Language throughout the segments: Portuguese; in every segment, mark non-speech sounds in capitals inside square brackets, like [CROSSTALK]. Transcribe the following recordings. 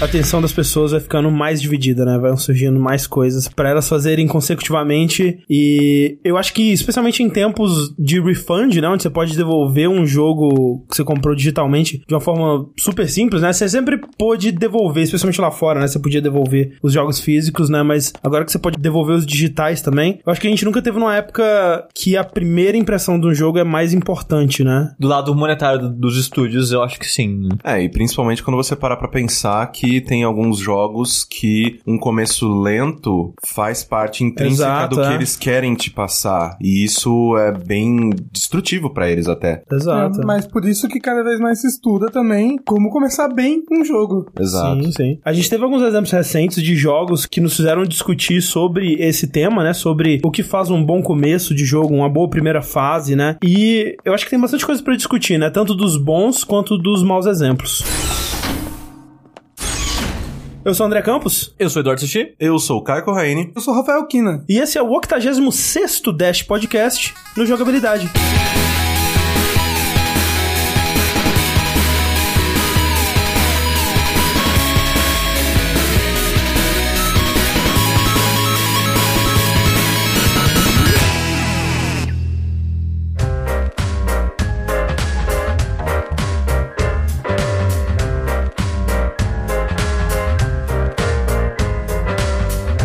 a atenção das pessoas vai ficando mais dividida, né? Vai surgindo mais coisas para elas fazerem consecutivamente. E eu acho que, especialmente em tempos de refund, né? Onde você pode devolver um jogo que você comprou digitalmente de uma forma super simples, né? Você sempre pôde devolver, especialmente lá fora, né? Você podia devolver os jogos físicos, né? Mas agora que você pode devolver os digitais também, eu acho que a gente nunca teve uma época que a primeira impressão de um jogo é mais importante, né? Do lado monetário dos estúdios, eu acho que sim. É, e principalmente quando você parar pra pensar que tem alguns jogos que um começo lento faz parte intrínseca Exato, do que é. eles querem te passar. E isso é bem destrutivo pra eles até. Exato. É, mas por isso que cada vez mais se estuda também como começar bem um jogo. Exato. Sim, sim. A gente teve alguns exemplos recentes de jogos que nos fizeram discutir sobre esse tema, né? Sobre o que faz um bom começo de jogo, uma boa primeira fase, né? E eu acho que tem bastante coisa pra discutir, né? Tanto dos bons quanto dos maus exemplos. Eu sou o André Campos Eu sou Eduardo Sushi. Eu sou o Caio Corraine. Eu sou Rafael Kina. e esse é o 86º Dash Podcast no Jogabilidade.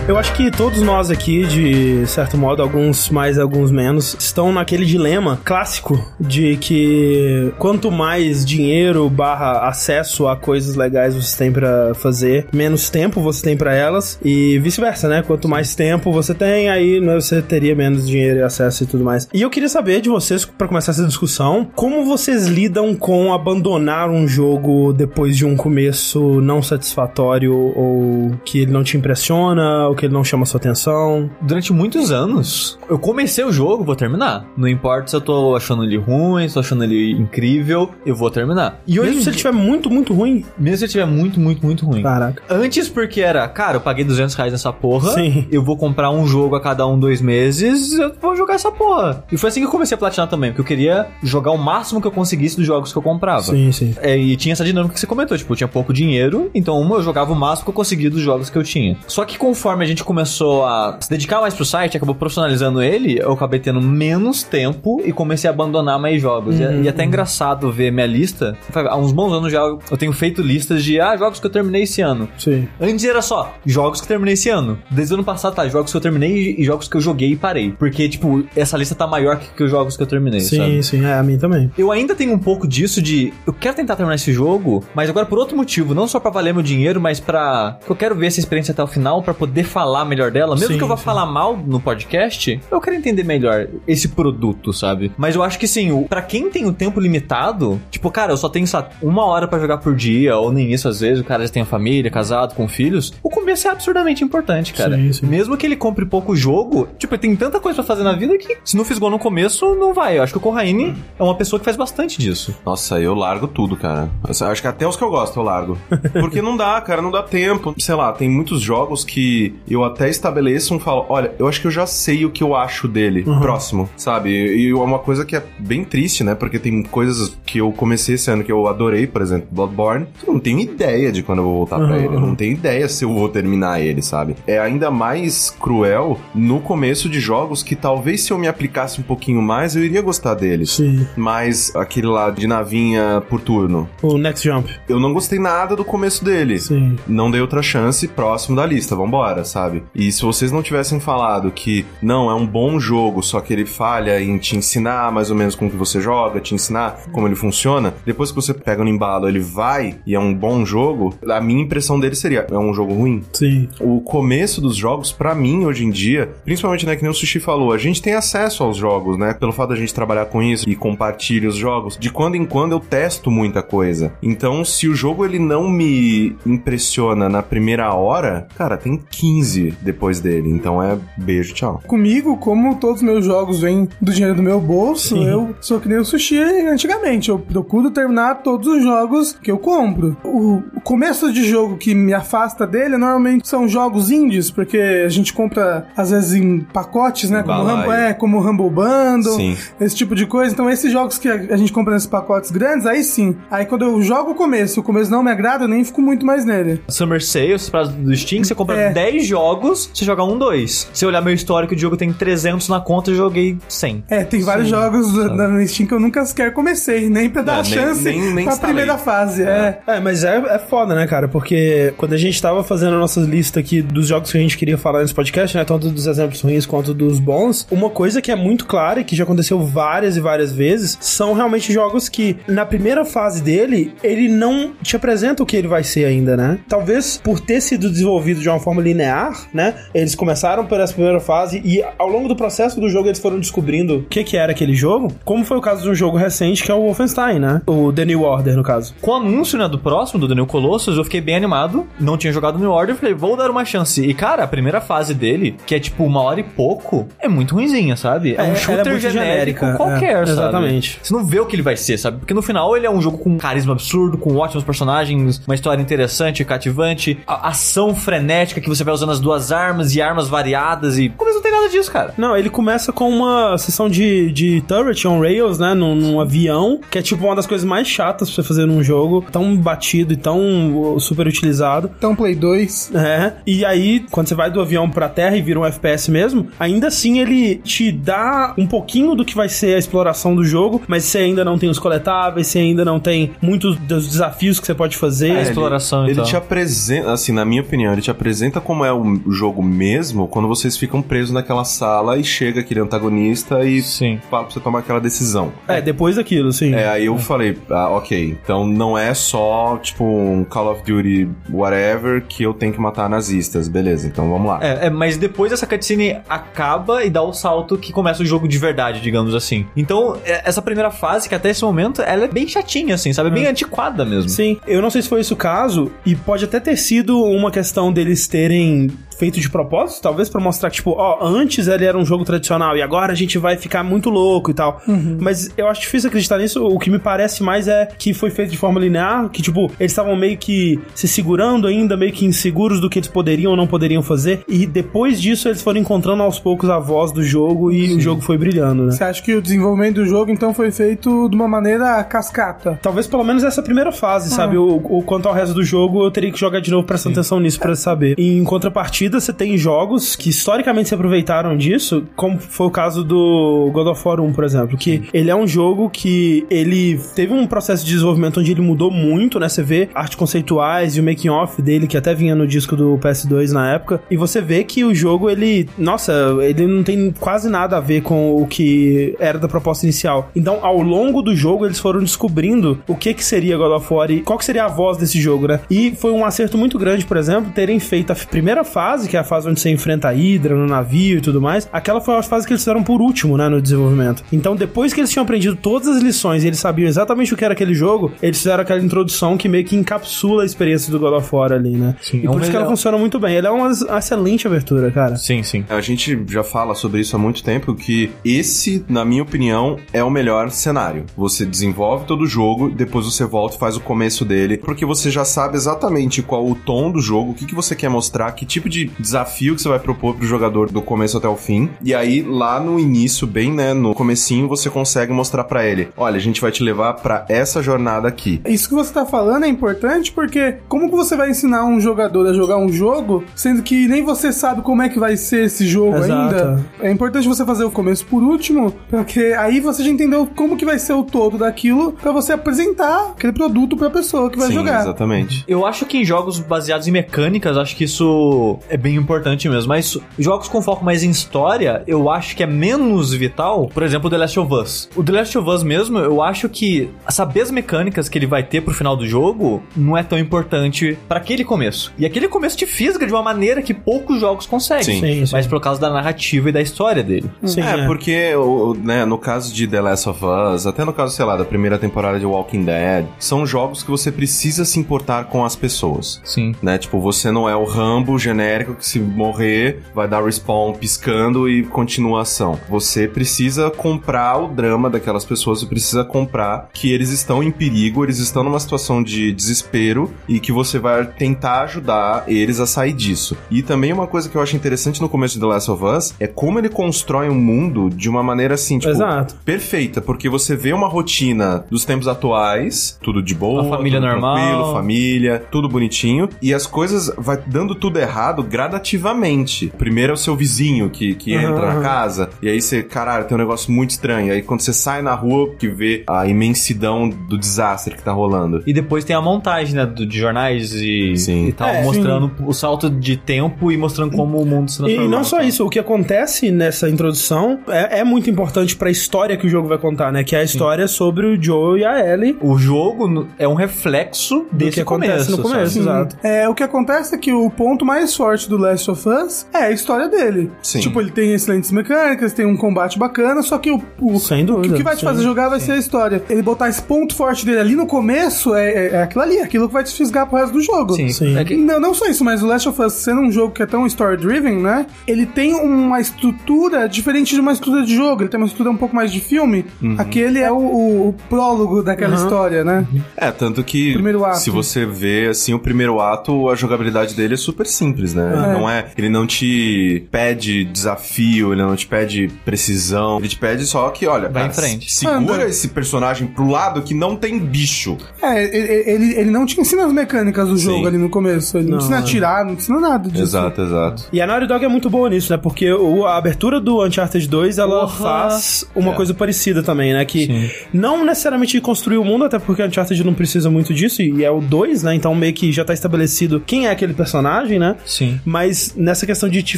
Eu acho que todos nós aqui, de certo modo, alguns mais, alguns menos, estão naquele dilema clássico de que quanto mais dinheiro barra acesso a coisas legais você tem pra fazer, menos tempo você tem pra elas e vice-versa, né? Quanto mais tempo você tem, aí né, você teria menos dinheiro e acesso e tudo mais. E eu queria saber de vocês, pra começar essa discussão, como vocês lidam com abandonar um jogo depois de um começo não satisfatório ou que ele não te impressiona, que ele não chama sua atenção. Durante muitos anos, eu comecei o jogo, vou terminar. Não importa se eu tô achando ele ruim, se eu tô achando ele incrível, eu vou terminar. E hoje, Mesmo se ele estiver muito, muito ruim. mesmo se ele estiver muito, muito, muito ruim. Caraca. Antes, porque era, cara, eu paguei 200 reais nessa porra. Sim. Eu vou comprar um jogo a cada um, dois meses. Eu vou jogar essa porra. E foi assim que eu comecei a platinar também, porque eu queria jogar o máximo que eu conseguisse dos jogos que eu comprava. Sim, sim. É, e tinha essa dinâmica que você comentou, tipo, eu tinha pouco dinheiro, então uma eu jogava o máximo que eu conseguia dos jogos que eu tinha. Só que conforme a gente começou a se dedicar mais pro site, acabou profissionalizando ele, eu acabei tendo menos tempo e comecei a abandonar mais jogos. E é- E, é até engraçado ver minha lista. Há uns bons anos já eu tenho feito listas de ah, jogos que eu terminei esse ano. Sim. Antes era só jogos que terminei esse ano. Desde o ano passado tá, jogos que eu terminei e jogos que eu joguei e parei. Porque, tipo, essa lista tá maior que, que os jogos que eu terminei, Sim, sabe? sim, é, a mim também. Eu ainda tenho um pouco disso de. Eu quero tentar terminar esse jogo, mas agora por outro motivo. Não só pra valer meu dinheiro, mas pra. Eu quero ver essa experiência até o final pra poder falar melhor dela. Mesmo Sim, que eu vá sim. falar mal no podcast, eu quero entender melhor esse produto, sabe? Mas eu acho que sim, pra quem tem o tempo limitado, tipo, cara, eu só tenho só uma hora pra jogar por dia, ou nem isso às vezes, o cara já tem a família, casado, com filhos. O começo é absurdamente importante, cara. Sim, sim. Mesmo que ele compre pouco jogo, tipo, tem tanta coisa pra fazer na vida que se não fiz gol no começo, não vai. Eu acho que o Corraine é uma pessoa que faz bastante disso. Nossa, eu largo tudo, cara. Eu acho que até os que eu gosto eu largo. Porque não dá, cara, não dá tempo. Sei lá, tem muitos jogos que eu até estabeleço um falo, olha, eu acho que eu já sei o que eu acho dele próximo, sabe? E é uma coisa que é bem triste, né? Porque tem coisas que eu comecei esse ano que eu adorei, por exemplo, Bloodborne. Eu não tenho ideia de quando eu vou voltar pra Uhum, ele. Eu não tenho ideia se eu vou terminar ele, sabe? É ainda mais cruel no começo de jogos que talvez se eu me aplicasse um pouquinho mais, eu iria gostar deles. Sim. Mas aquele lá de navinha por turno, O Next Jump. eu não gostei nada do começo dele. Sim. Não dei outra chance, próximo da lista, vambora, sabe? E se vocês não tivessem falado que não, é um bom jogo, só que ele falha em te ensinar mais ou menos como que você joga, te ensinar como ele funciona, depois que você pega no embalo, ele vai e é um bom jogo, a minha impressão dele seria, é um jogo ruim? Sim. o começo dos jogos, pra mim, hoje em dia, principalmente, né, que nem o Sushi falou, a gente tem acesso aos jogos, né? Pelo fato da gente trabalhar com isso e compartilhar os jogos, de quando em quando eu testo muita coisa. Então, se o jogo ele não me impressiona na primeira hora, cara, tem 15 crise depois dele. Então é beijo, tchau. Comigo, como todos os meus jogos vêm do dinheiro do meu bolso, eu sou que nem o sushi antigamente. Eu procuro terminar todos os jogos que eu compro. O começo de jogo que me afasta dele normalmente são jogos indies, porque a gente compra às vezes em pacotes, né? Como. Rumble, é, como Humble Bundle, Sim. esse tipo de coisa. Então, esses jogos que a gente compra nesses pacotes grandes, aí sim. Aí quando eu jogo o começo, o começo não me agrada, eu nem fico muito mais nele. Summer Sale, você faz do Steam, você compra É. 10 jogos, você joga um, dois. Se eu olhar meu histórico de jogo, tem 300 na conta, eu joguei 100. É, tem vários jogos da- na Steam que eu nunca sequer comecei, nem pra dar Não, a nem- chance nem- nem pra primeira fase. É. É, mas é, é foda, né, cara? Porque quando a gente tava fazendo a nossa lista aqui dos jogos que a gente queria falar nesse podcast, né? Tanto dos exemplos ruins quanto dos bons, uma coisa que é muito clara e que já aconteceu várias e várias vezes são realmente jogos que, na primeira fase dele, ele não te apresenta o que ele vai ser ainda, né? Talvez por ter sido desenvolvido de uma forma linear, né? Eles começaram por essa primeira fase e ao longo do processo do jogo eles foram descobrindo o que que era aquele jogo, como foi o caso de um jogo recente que é o Wolfenstein, né? O The New Order, no caso. Com o anúncio, né, do próximo, do Daniel Colossus, eu fiquei bem animado. Não tinha jogado New Order, falei, vou dar uma chance. E, cara, a primeira fase dele, que é tipo uma hora e pouco, é muito ruimzinha, sabe? É, É, um é shooter muito genérico qualquer, é, sabe? exatamente. Você não vê o que ele vai ser, sabe? Porque no final ele é um jogo com carisma absurdo, com ótimos personagens, uma história interessante, cativante, a ação frenética que você vai usando as duas armas e armas variadas e... Como não tem nada disso, cara? Não, ele começa com uma sessão de, de turret on rails, né? Num, num avião, que é tipo uma das coisas mais chatas pra você fazer num jogo, tão batido e tão uh, super utilizado. Então, Play 2. É, e aí, quando você vai do avião pra terra e vira um FPS mesmo, ainda assim ele te dá um pouquinho do que vai ser a exploração do jogo, mas você ainda não tem os coletáveis, você ainda não tem muitos dos desafios que você pode fazer. É, exploração, ele, então. Ele te apresenta, assim, na minha opinião, ele te apresenta como é o jogo mesmo quando vocês ficam presos naquela sala e chega aquele antagonista e Sim. fala pra você tomar aquela decisão. É, depois daquilo, sim. É, aí eu falei, ah, ok, então não é só, tipo, um Call of Duty whatever que eu tenho que matar nazistas, beleza, então vamos lá. É, é, mas depois essa cutscene acaba e dá o salto que começa o jogo de verdade, digamos assim. Então, é, essa primeira fase, que até esse momento, ela é bem chatinha, assim, sabe? É bem antiquada mesmo. Sim, eu não sei se foi esse o caso, e pode até ter sido uma questão deles terem and feito de propósito, talvez pra mostrar que, tipo, ó, antes ele era um jogo tradicional e agora a gente vai ficar muito louco e tal. Mas eu acho difícil acreditar nisso. O que me parece mais é que foi feito de forma linear, que, tipo, eles estavam meio que se segurando ainda, meio que inseguros do que eles poderiam ou não poderiam fazer, e depois disso eles foram encontrando aos poucos a voz do jogo e o jogo foi brilhando, né? Você acha que o desenvolvimento do jogo, então, foi feito de uma maneira cascata? Talvez pelo menos essa primeira fase, sabe? O, o quanto ao resto do jogo, eu teria que jogar de novo prestando atenção nisso pra saber. E em contrapartida, você tem jogos que historicamente se aproveitaram disso, como foi o caso do God of War 1, por exemplo, que ele é um jogo que ele teve um processo de desenvolvimento onde ele mudou muito, né? Você vê arte conceituais e o making off dele, que até vinha no disco do PS2 na época, e você vê que o jogo, ele, nossa, ele não tem quase nada a ver com o que era da proposta inicial. Então, ao longo do jogo, eles foram descobrindo o que que seria God of War e qual que seria a voz desse jogo, né? E foi um acerto muito grande, por exemplo, terem feito a primeira fase, que é a fase onde você enfrenta a Hydra no navio e tudo mais. Aquela foi a fase que eles fizeram por último, né, no desenvolvimento. Então, depois que eles tinham aprendido todas as lições e eles sabiam exatamente o que era aquele jogo, eles fizeram aquela introdução que meio que encapsula a experiência do God of War ali, né? Sim, e é um por isso que ela funciona muito bem. Ele é uma excelente abertura, cara. Sim, sim. A gente já fala sobre isso há muito tempo, que esse, na minha opinião, é o melhor cenário. Você desenvolve todo o jogo, depois você volta e faz o começo dele, porque você já sabe exatamente qual o tom do jogo, o que, que você quer mostrar, que tipo de desafio que você vai propor pro jogador do começo até o fim. E aí, lá no início, bem, né, no comecinho, você consegue mostrar pra ele, olha, a gente vai te levar pra essa jornada aqui. Isso que você tá falando é importante porque como que você vai ensinar um jogador a jogar um jogo, sendo que nem você sabe como é que vai ser esse jogo Exato. ainda? É importante você fazer o começo por último, porque aí você já entendeu como que vai ser o todo daquilo pra você apresentar aquele produto pra pessoa que vai Sim, jogar. exatamente. Eu acho que em jogos baseados em mecânicas, acho que isso é bem importante mesmo. Mas jogos com foco mais em história, eu acho que é menos vital. Por exemplo, The Last of Us. O The Last of Us mesmo, eu acho que saber as mecânicas que ele vai ter pro final do jogo não é tão importante pra aquele começo. E aquele começo te fisga de uma maneira que poucos jogos conseguem. Sim. Sim, sim. Mas por causa da narrativa e da história dele. Sim, é, porque, o- o- né, no caso de The Last of Us, até no caso, sei lá, da primeira temporada de Walking Dead, são jogos que você precisa se importar com as pessoas. Sim. Né? Tipo, você não é o Rambo genérico genérico que se morrer vai dar respawn piscando e continua a ação. Você precisa comprar o drama daquelas pessoas, você precisa comprar que eles estão em perigo, eles estão numa situação de desespero e que você vai tentar ajudar eles a sair disso. E também uma coisa que eu acho interessante no começo de The Last of Us é como ele constrói um mundo de uma maneira assim, tipo, Exato. perfeita, porque você vê uma rotina dos tempos atuais, tudo de boa, Uma família tudo normal. tranquilo, família, tudo bonitinho, e as coisas vai dando tudo errado gradativamente. Primeiro é o seu vizinho que, que Aham, entra na casa, e aí você, caralho, tem um negócio muito estranho. Aí quando você sai na rua, que vê a imensidão do desastre que tá rolando. E depois tem a montagem, né, do- de jornais e, Sim. e tal, É, mostrando o salto de tempo e mostrando como o mundo se E transformou. não só isso, o que acontece nessa introdução é, é muito importante pra história que o jogo vai contar, né? Que é a história sobre o Joe e a Ellie. O jogo é um reflexo Do desse que acontece começo, no começo, exato. É, o que acontece é que o ponto mais forte do Last of Us é a história dele. Sim. Tipo, ele tem excelentes mecânicas, tem um combate bacana, só que o, o, Sem dúvida, o que vai te sim, fazer jogar vai ser a história. Ele botar esse ponto forte dele ali no começo é, é, é aquilo ali, aquilo que vai te fisgar pro resto do jogo. Sim. Sim. É que- Não, não só isso, mas o Last of Us sendo um jogo que é tão story-driven, né? Ele tem uma estrutura diferente de uma estrutura de jogo. Ele tem uma estrutura um pouco mais de filme. Uhum. Aquele é o, o- o prólogo daquela história, né? É, tanto que Primeiro ato. se você vê assim o primeiro ato, a jogabilidade dele é super simples, né? Não é, ele não te pede desafio, ele não te pede precisão, ele te pede só que, olha, Vai cara, em frente. segura Anda. esse personagem pro lado que não tem bicho. É, ele, ele, ele não te ensina as mecânicas do jogo Sim. ali no começo. Ele não, Não, ensina a é. atirar, não ensina nada disso. Exato, exato. E a Naughty Dog é muito boa nisso, né? Porque o- a abertura do Uncharted 2, ela Porra. faz uma É. coisa parecida também, né? Que Sim. não necessariamente construir o mundo, até porque o Uncharted não precisa muito disso, e é o 2, né? Então meio que já tá estabelecido quem é aquele personagem, né? Sim. Mas nessa questão de te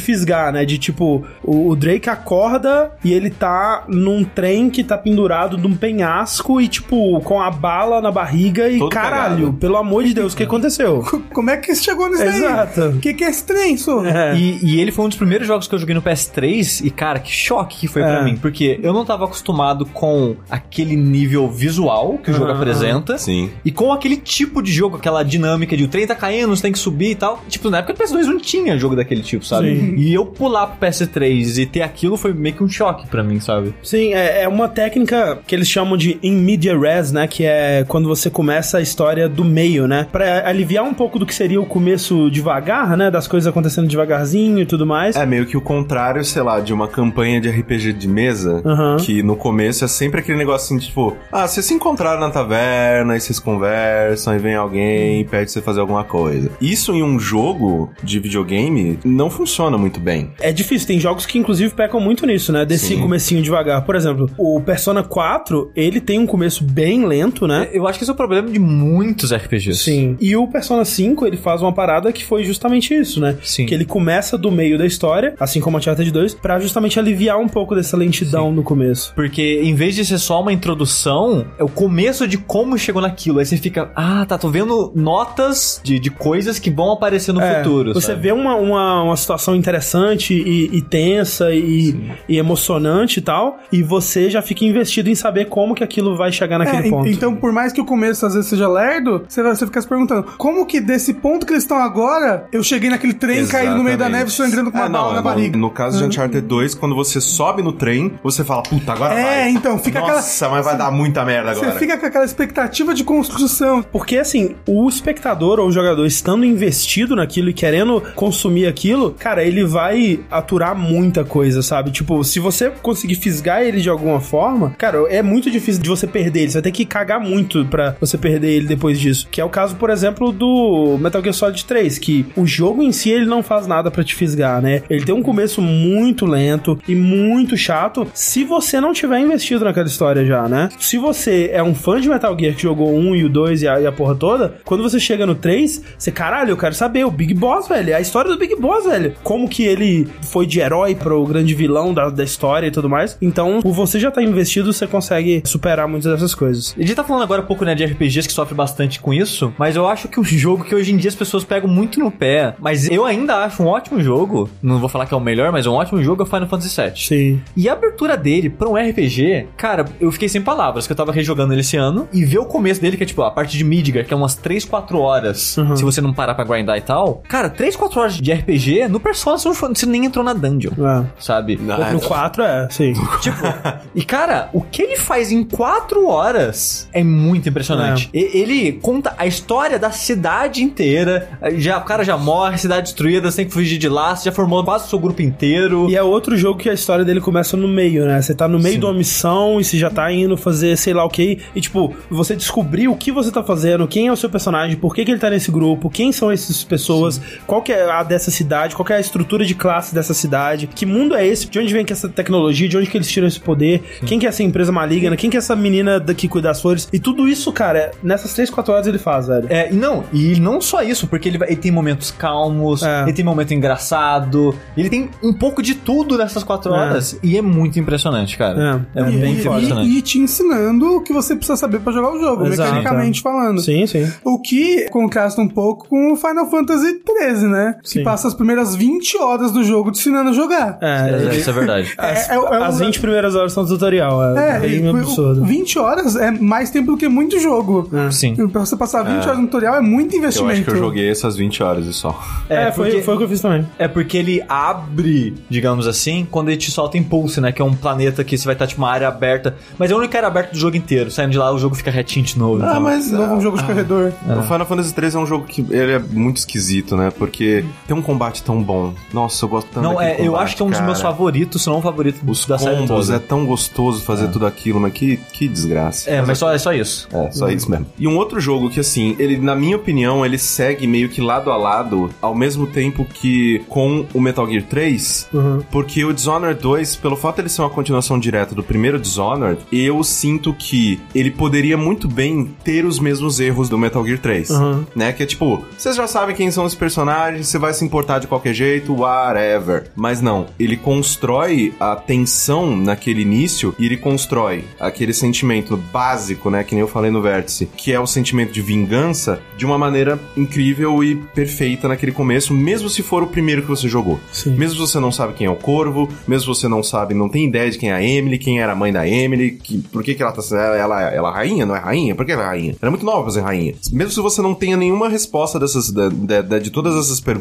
fisgar, né? De tipo, o, o Drake acorda e ele tá num trem que tá pendurado de um penhasco e, tipo, com a bala na barriga e Todo caralho, cagado. pelo amor de Deus, o que [LAUGHS] aconteceu? Como é que você chegou nisso aí? Exato. O que, que é esse trem, só? É. E, e ele foi um dos primeiros jogos que eu joguei no PS3 e, cara, que choque que foi pra É. mim. Porque eu não tava acostumado com aquele nível visual que o jogo apresenta. Sim. E com aquele tipo de jogo, aquela dinâmica de o trem tá caindo, você tem que subir e tal. Tipo, na época do PS2 não tinha jogo daquele tipo, sabe? Sim. E eu pular pro PS3 e ter aquilo foi meio que um choque pra mim, sabe? Sim, é, é uma técnica que eles chamam de in media res, né? Que é quando você começa a história do meio, né? Pra aliviar um pouco do que seria o começo devagar, né? Das coisas acontecendo devagarzinho e tudo mais. É meio que o contrário, sei lá, de uma campanha de RPG de mesa, Aham. que no começo é sempre aquele negócio assim, tipo, ah, vocês se encontraram na taverna, e vocês conversam, e vem alguém e pede você fazer alguma coisa. Isso em um jogo de videogame não funciona muito bem. É difícil, tem jogos que inclusive pecam muito nisso, né? Desse Sim. comecinho devagar. Por exemplo, o Persona 4, ele tem um começo bem lento, né? Eu acho que esse é o problema de muitos RPGs. Sim. E o Persona 5, ele faz uma parada que foi justamente isso, né? Sim. Que ele começa do meio da história, assim como a Uncharted 2, pra justamente aliviar um pouco dessa lentidão no começo. Porque em vez de ser só uma introdução, é o começo de como chegou naquilo. Aí você fica, ah, tá, tô vendo notas de, de coisas que vão aparecer no É, futuro. Você sabe? vê uma, uma, uma situação interessante e, e tensa e, e emocionante e tal, e você já fica investido em saber como que aquilo vai chegar naquele É, ponto. então, por mais que o começo às vezes seja lerdo, você, vai, você fica se perguntando, como que desse ponto que eles estão agora, eu cheguei naquele trem caído no meio da neve, sangrando com uma É, bala não, na no- barriga. No caso de Uncharted 2, quando você sobe no trem, você fala, puta, agora É, vai. então, fica aquela- Nossa, mas vai dar muita merda agora. Você fica com aquela expectativa de construção. Porque, assim, o espectador ou o jogador estando investido naquilo e querendo consumir aquilo, cara, ele vai aturar muita coisa, sabe? Tipo, se você conseguir fisgar ele de alguma forma, cara, é muito difícil de você perder ele. Você vai ter que cagar muito pra você perder ele depois disso. Que é o caso, por exemplo, do Metal Gear Solid 3, que o jogo em si ele não faz nada pra te fisgar, né? Ele tem um começo muito lento e muito chato se você não tiver investido naquela história já, né? Se você é um fã de Metal Gear que jogou o 1 e o 2 e a, e a porra toda, quando você chega no 3, você, caralho, eu quero saber o Big Boss, velho. É história do Big Boss, velho. Como que ele foi de herói pro grande vilão da, da história e tudo mais. Então, por você já tá investido, você consegue superar muitas dessas coisas. A gente tá falando agora um pouco né, de RPGs que sofrem bastante com isso, mas eu acho que um jogo que hoje em dia as pessoas pegam muito no pé, mas eu ainda acho um ótimo jogo, não vou falar que é o melhor, mas é um ótimo jogo, é o Final Fantasy VII. Sim. E a abertura dele pra um RPG, cara, eu fiquei sem palavras, que eu tava rejogando ele esse ano, e ver o começo dele, que é tipo a parte de Midgar, que é umas 3, 4 horas, Uhum. se você não parar pra grindar e tal. Cara, 3, 4 4 horas de RPG, no Persona você, não foi- você nem entrou na dungeon, É. sabe? Não. No 4 é, sim. [LAUGHS] Tipo, e cara, o que ele faz em 4 horas é muito impressionante. E- Ele conta a história da cidade inteira. Já, o cara já morre, cidade destruída, você tem que fugir de lá, você já formou quase o seu grupo inteiro. E é outro jogo que a história dele começa no meio, né? Você tá no meio de uma missão e você já tá indo fazer sei lá o que. E, tipo, você descobrir o que você tá fazendo, quem é o seu personagem, por que, que ele tá nesse grupo, quem são essas pessoas, qual que é a dessa cidade, qual que é a estrutura de classe dessa cidade, que mundo é esse, de onde vem que essa tecnologia, de onde que eles tiram esse poder, quem que é essa empresa maligna, quem que é essa menina daqui cuida das flores. E tudo isso, cara, nessas 3, 4 horas ele faz, velho. É, e não, e não só isso, porque ele, ele tem momentos calmos, É. ele tem momento engraçado, ele tem um pouco de tudo nessas quatro É. horas. E é muito impressionante, cara. É, É. E, bem e- impressionante. e te ensinando o que você precisa saber pra jogar o jogo, Exato, mecanicamente falando. Sim, sim. O que contrasta um pouco com o Final Fantasy XIII, né? Sim. Que passa as primeiras 20 horas do jogo te ensinando a jogar. É, É, isso é verdade. as, é- é um- as 20 primeiras horas são tutorial, é, É, bem e- absurdo. 20 horas é mais tempo do que muito jogo. Sim. E Pra você passar 20 horas no tutorial é muito Eu investimento. acho que eu joguei essas 20 horas e só. É, foi, porque- foi o que eu fiz também. É porque ele abre, digamos assim, quando ele te solta Impulse, né? Que é um planeta que você vai estar tipo uma área aberta. Mas é a única área aberta do jogo inteiro. Saindo de lá, o jogo fica retinho de novo. Ah, então. mas Novo um ah, jogo de corredor. O Final Fantasy III é um jogo que ele é muito esquisito, né? Porque tem um combate tão bom. Nossa, eu gosto tanto Não, é, eu combate, acho que é um dos meus cara. favoritos, se não o favorito Os da série combos, toda. é tão gostoso fazer tudo aquilo, mas que, que desgraça. É, mas só, é só isso. É, só isso mesmo. E um outro jogo que, assim, ele, na minha opinião, ele segue meio que lado a lado, ao mesmo tempo que com o Metal Gear 3, Uhum. porque o Dishonored 2, pelo fato de ele ser uma continuação direta do primeiro Dishonored, eu sinto que ele poderia muito bem ter os mesmos erros do Metal Gear 3. Uhum. Né? Que é tipo, vocês já sabem quem são os personagens, você vai se importar de qualquer jeito, whatever. Mas não, ele constrói a tensão naquele início e ele constrói aquele sentimento básico, né? Que nem eu falei no vértice, que é o sentimento de vingança de uma maneira incrível e perfeita naquele começo, mesmo se for o primeiro que você jogou. Sim. Mesmo se você não sabe quem é o Corvo, mesmo se você não sabe, não tem ideia de quem é a Emily, quem era a mãe da Emily, que, por que, que ela tá ela, ela, ela é rainha, não é rainha? Por que ela é rainha? Ela é muito nova pra ser rainha. Mesmo se você não tenha nenhuma resposta dessas, da- da- de todas essas perguntas,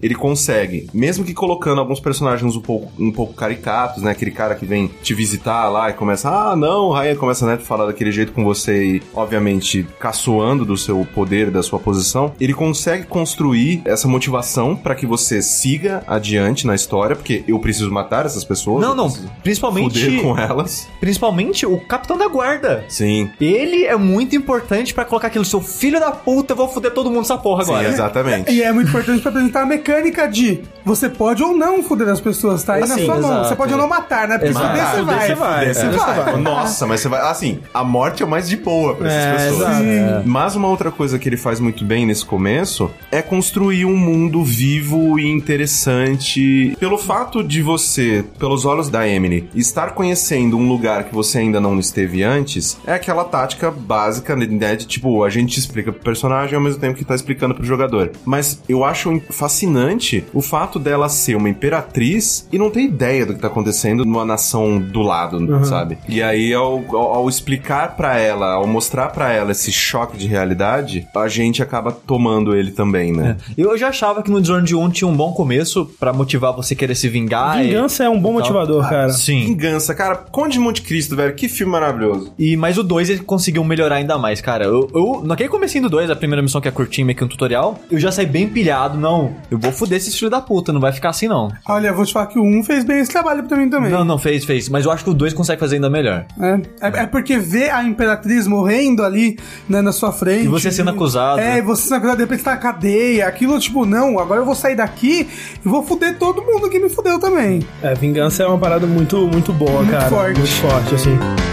ele consegue, mesmo que colocando alguns personagens um pouco, um pouco caricatos, né? Aquele cara que vem te visitar lá e começa, ah, não, rainha, começa né, a falar daquele jeito com você e, obviamente, caçoando do seu poder, da sua posição, ele consegue construir essa motivação pra que você siga adiante na história, porque eu preciso matar essas pessoas. Não, não. Principalmente. Fuder com elas. Principalmente o capitão da guarda. Sim. Ele é muito importante pra colocar aquilo, seu filho da puta, eu vou fuder todo mundo nessa porra Sim, agora. exatamente. [LAUGHS] E é muito importante pra apresentar a mecânica de você pode ou não foder as pessoas, tá aí na Assim, sua mão. exato. Você pode ou não matar, né? Porque fuder você vai. você É, vai. vai. Nossa, mas você vai. Assim, a morte é o mais de boa pra essas É, pessoas. exato. É. Mas uma outra coisa que ele faz muito bem nesse começo é construir um mundo vivo e interessante. Pelo fato de você, pelos olhos da Emily, estar conhecendo um lugar que você ainda não esteve antes, é aquela tática básica, né? De tipo, a gente explica pro personagem ao mesmo tempo que tá explicando pro jogador. Mas eu acho fascinante o fato dela ser uma imperatriz e não ter ideia do que tá acontecendo numa nação do lado, sabe? E aí, ao, ao, ao explicar pra ela, ao mostrar pra ela esse choque de realidade, a gente acaba tomando ele também, né? Eu já achava que no Dishonored 1 tinha um bom começo pra motivar você querer se vingar. e- Vingança é um bom e motivador, cara. Sim. Vingança, cara, Conde de Monte Cristo, velho, que filme maravilhoso. E, mas o 2 ele conseguiu melhorar ainda mais, cara. Eu, eu naquele comecinho do 2, a primeira missão que é curtinha, meio que um tutorial, eu já saí bem pilhado. Não, eu vou fuder esses filhos da puta, não vai ficar assim não. Olha, vou te falar que o 1 fez bem esse trabalho pra mim também. Não, não, fez, fez. Mas eu acho que o 2 consegue fazer ainda melhor. É, é, é porque ver a Imperatriz morrendo ali né, na sua frente. E você sendo acusado. É, e você sendo acusado, de repente tá na cadeia. Aquilo, tipo, não, agora eu vou sair daqui e vou fuder todo mundo que me fudeu também. É, vingança é uma parada muito, muito boa, Muito cara. forte. Muito forte, assim.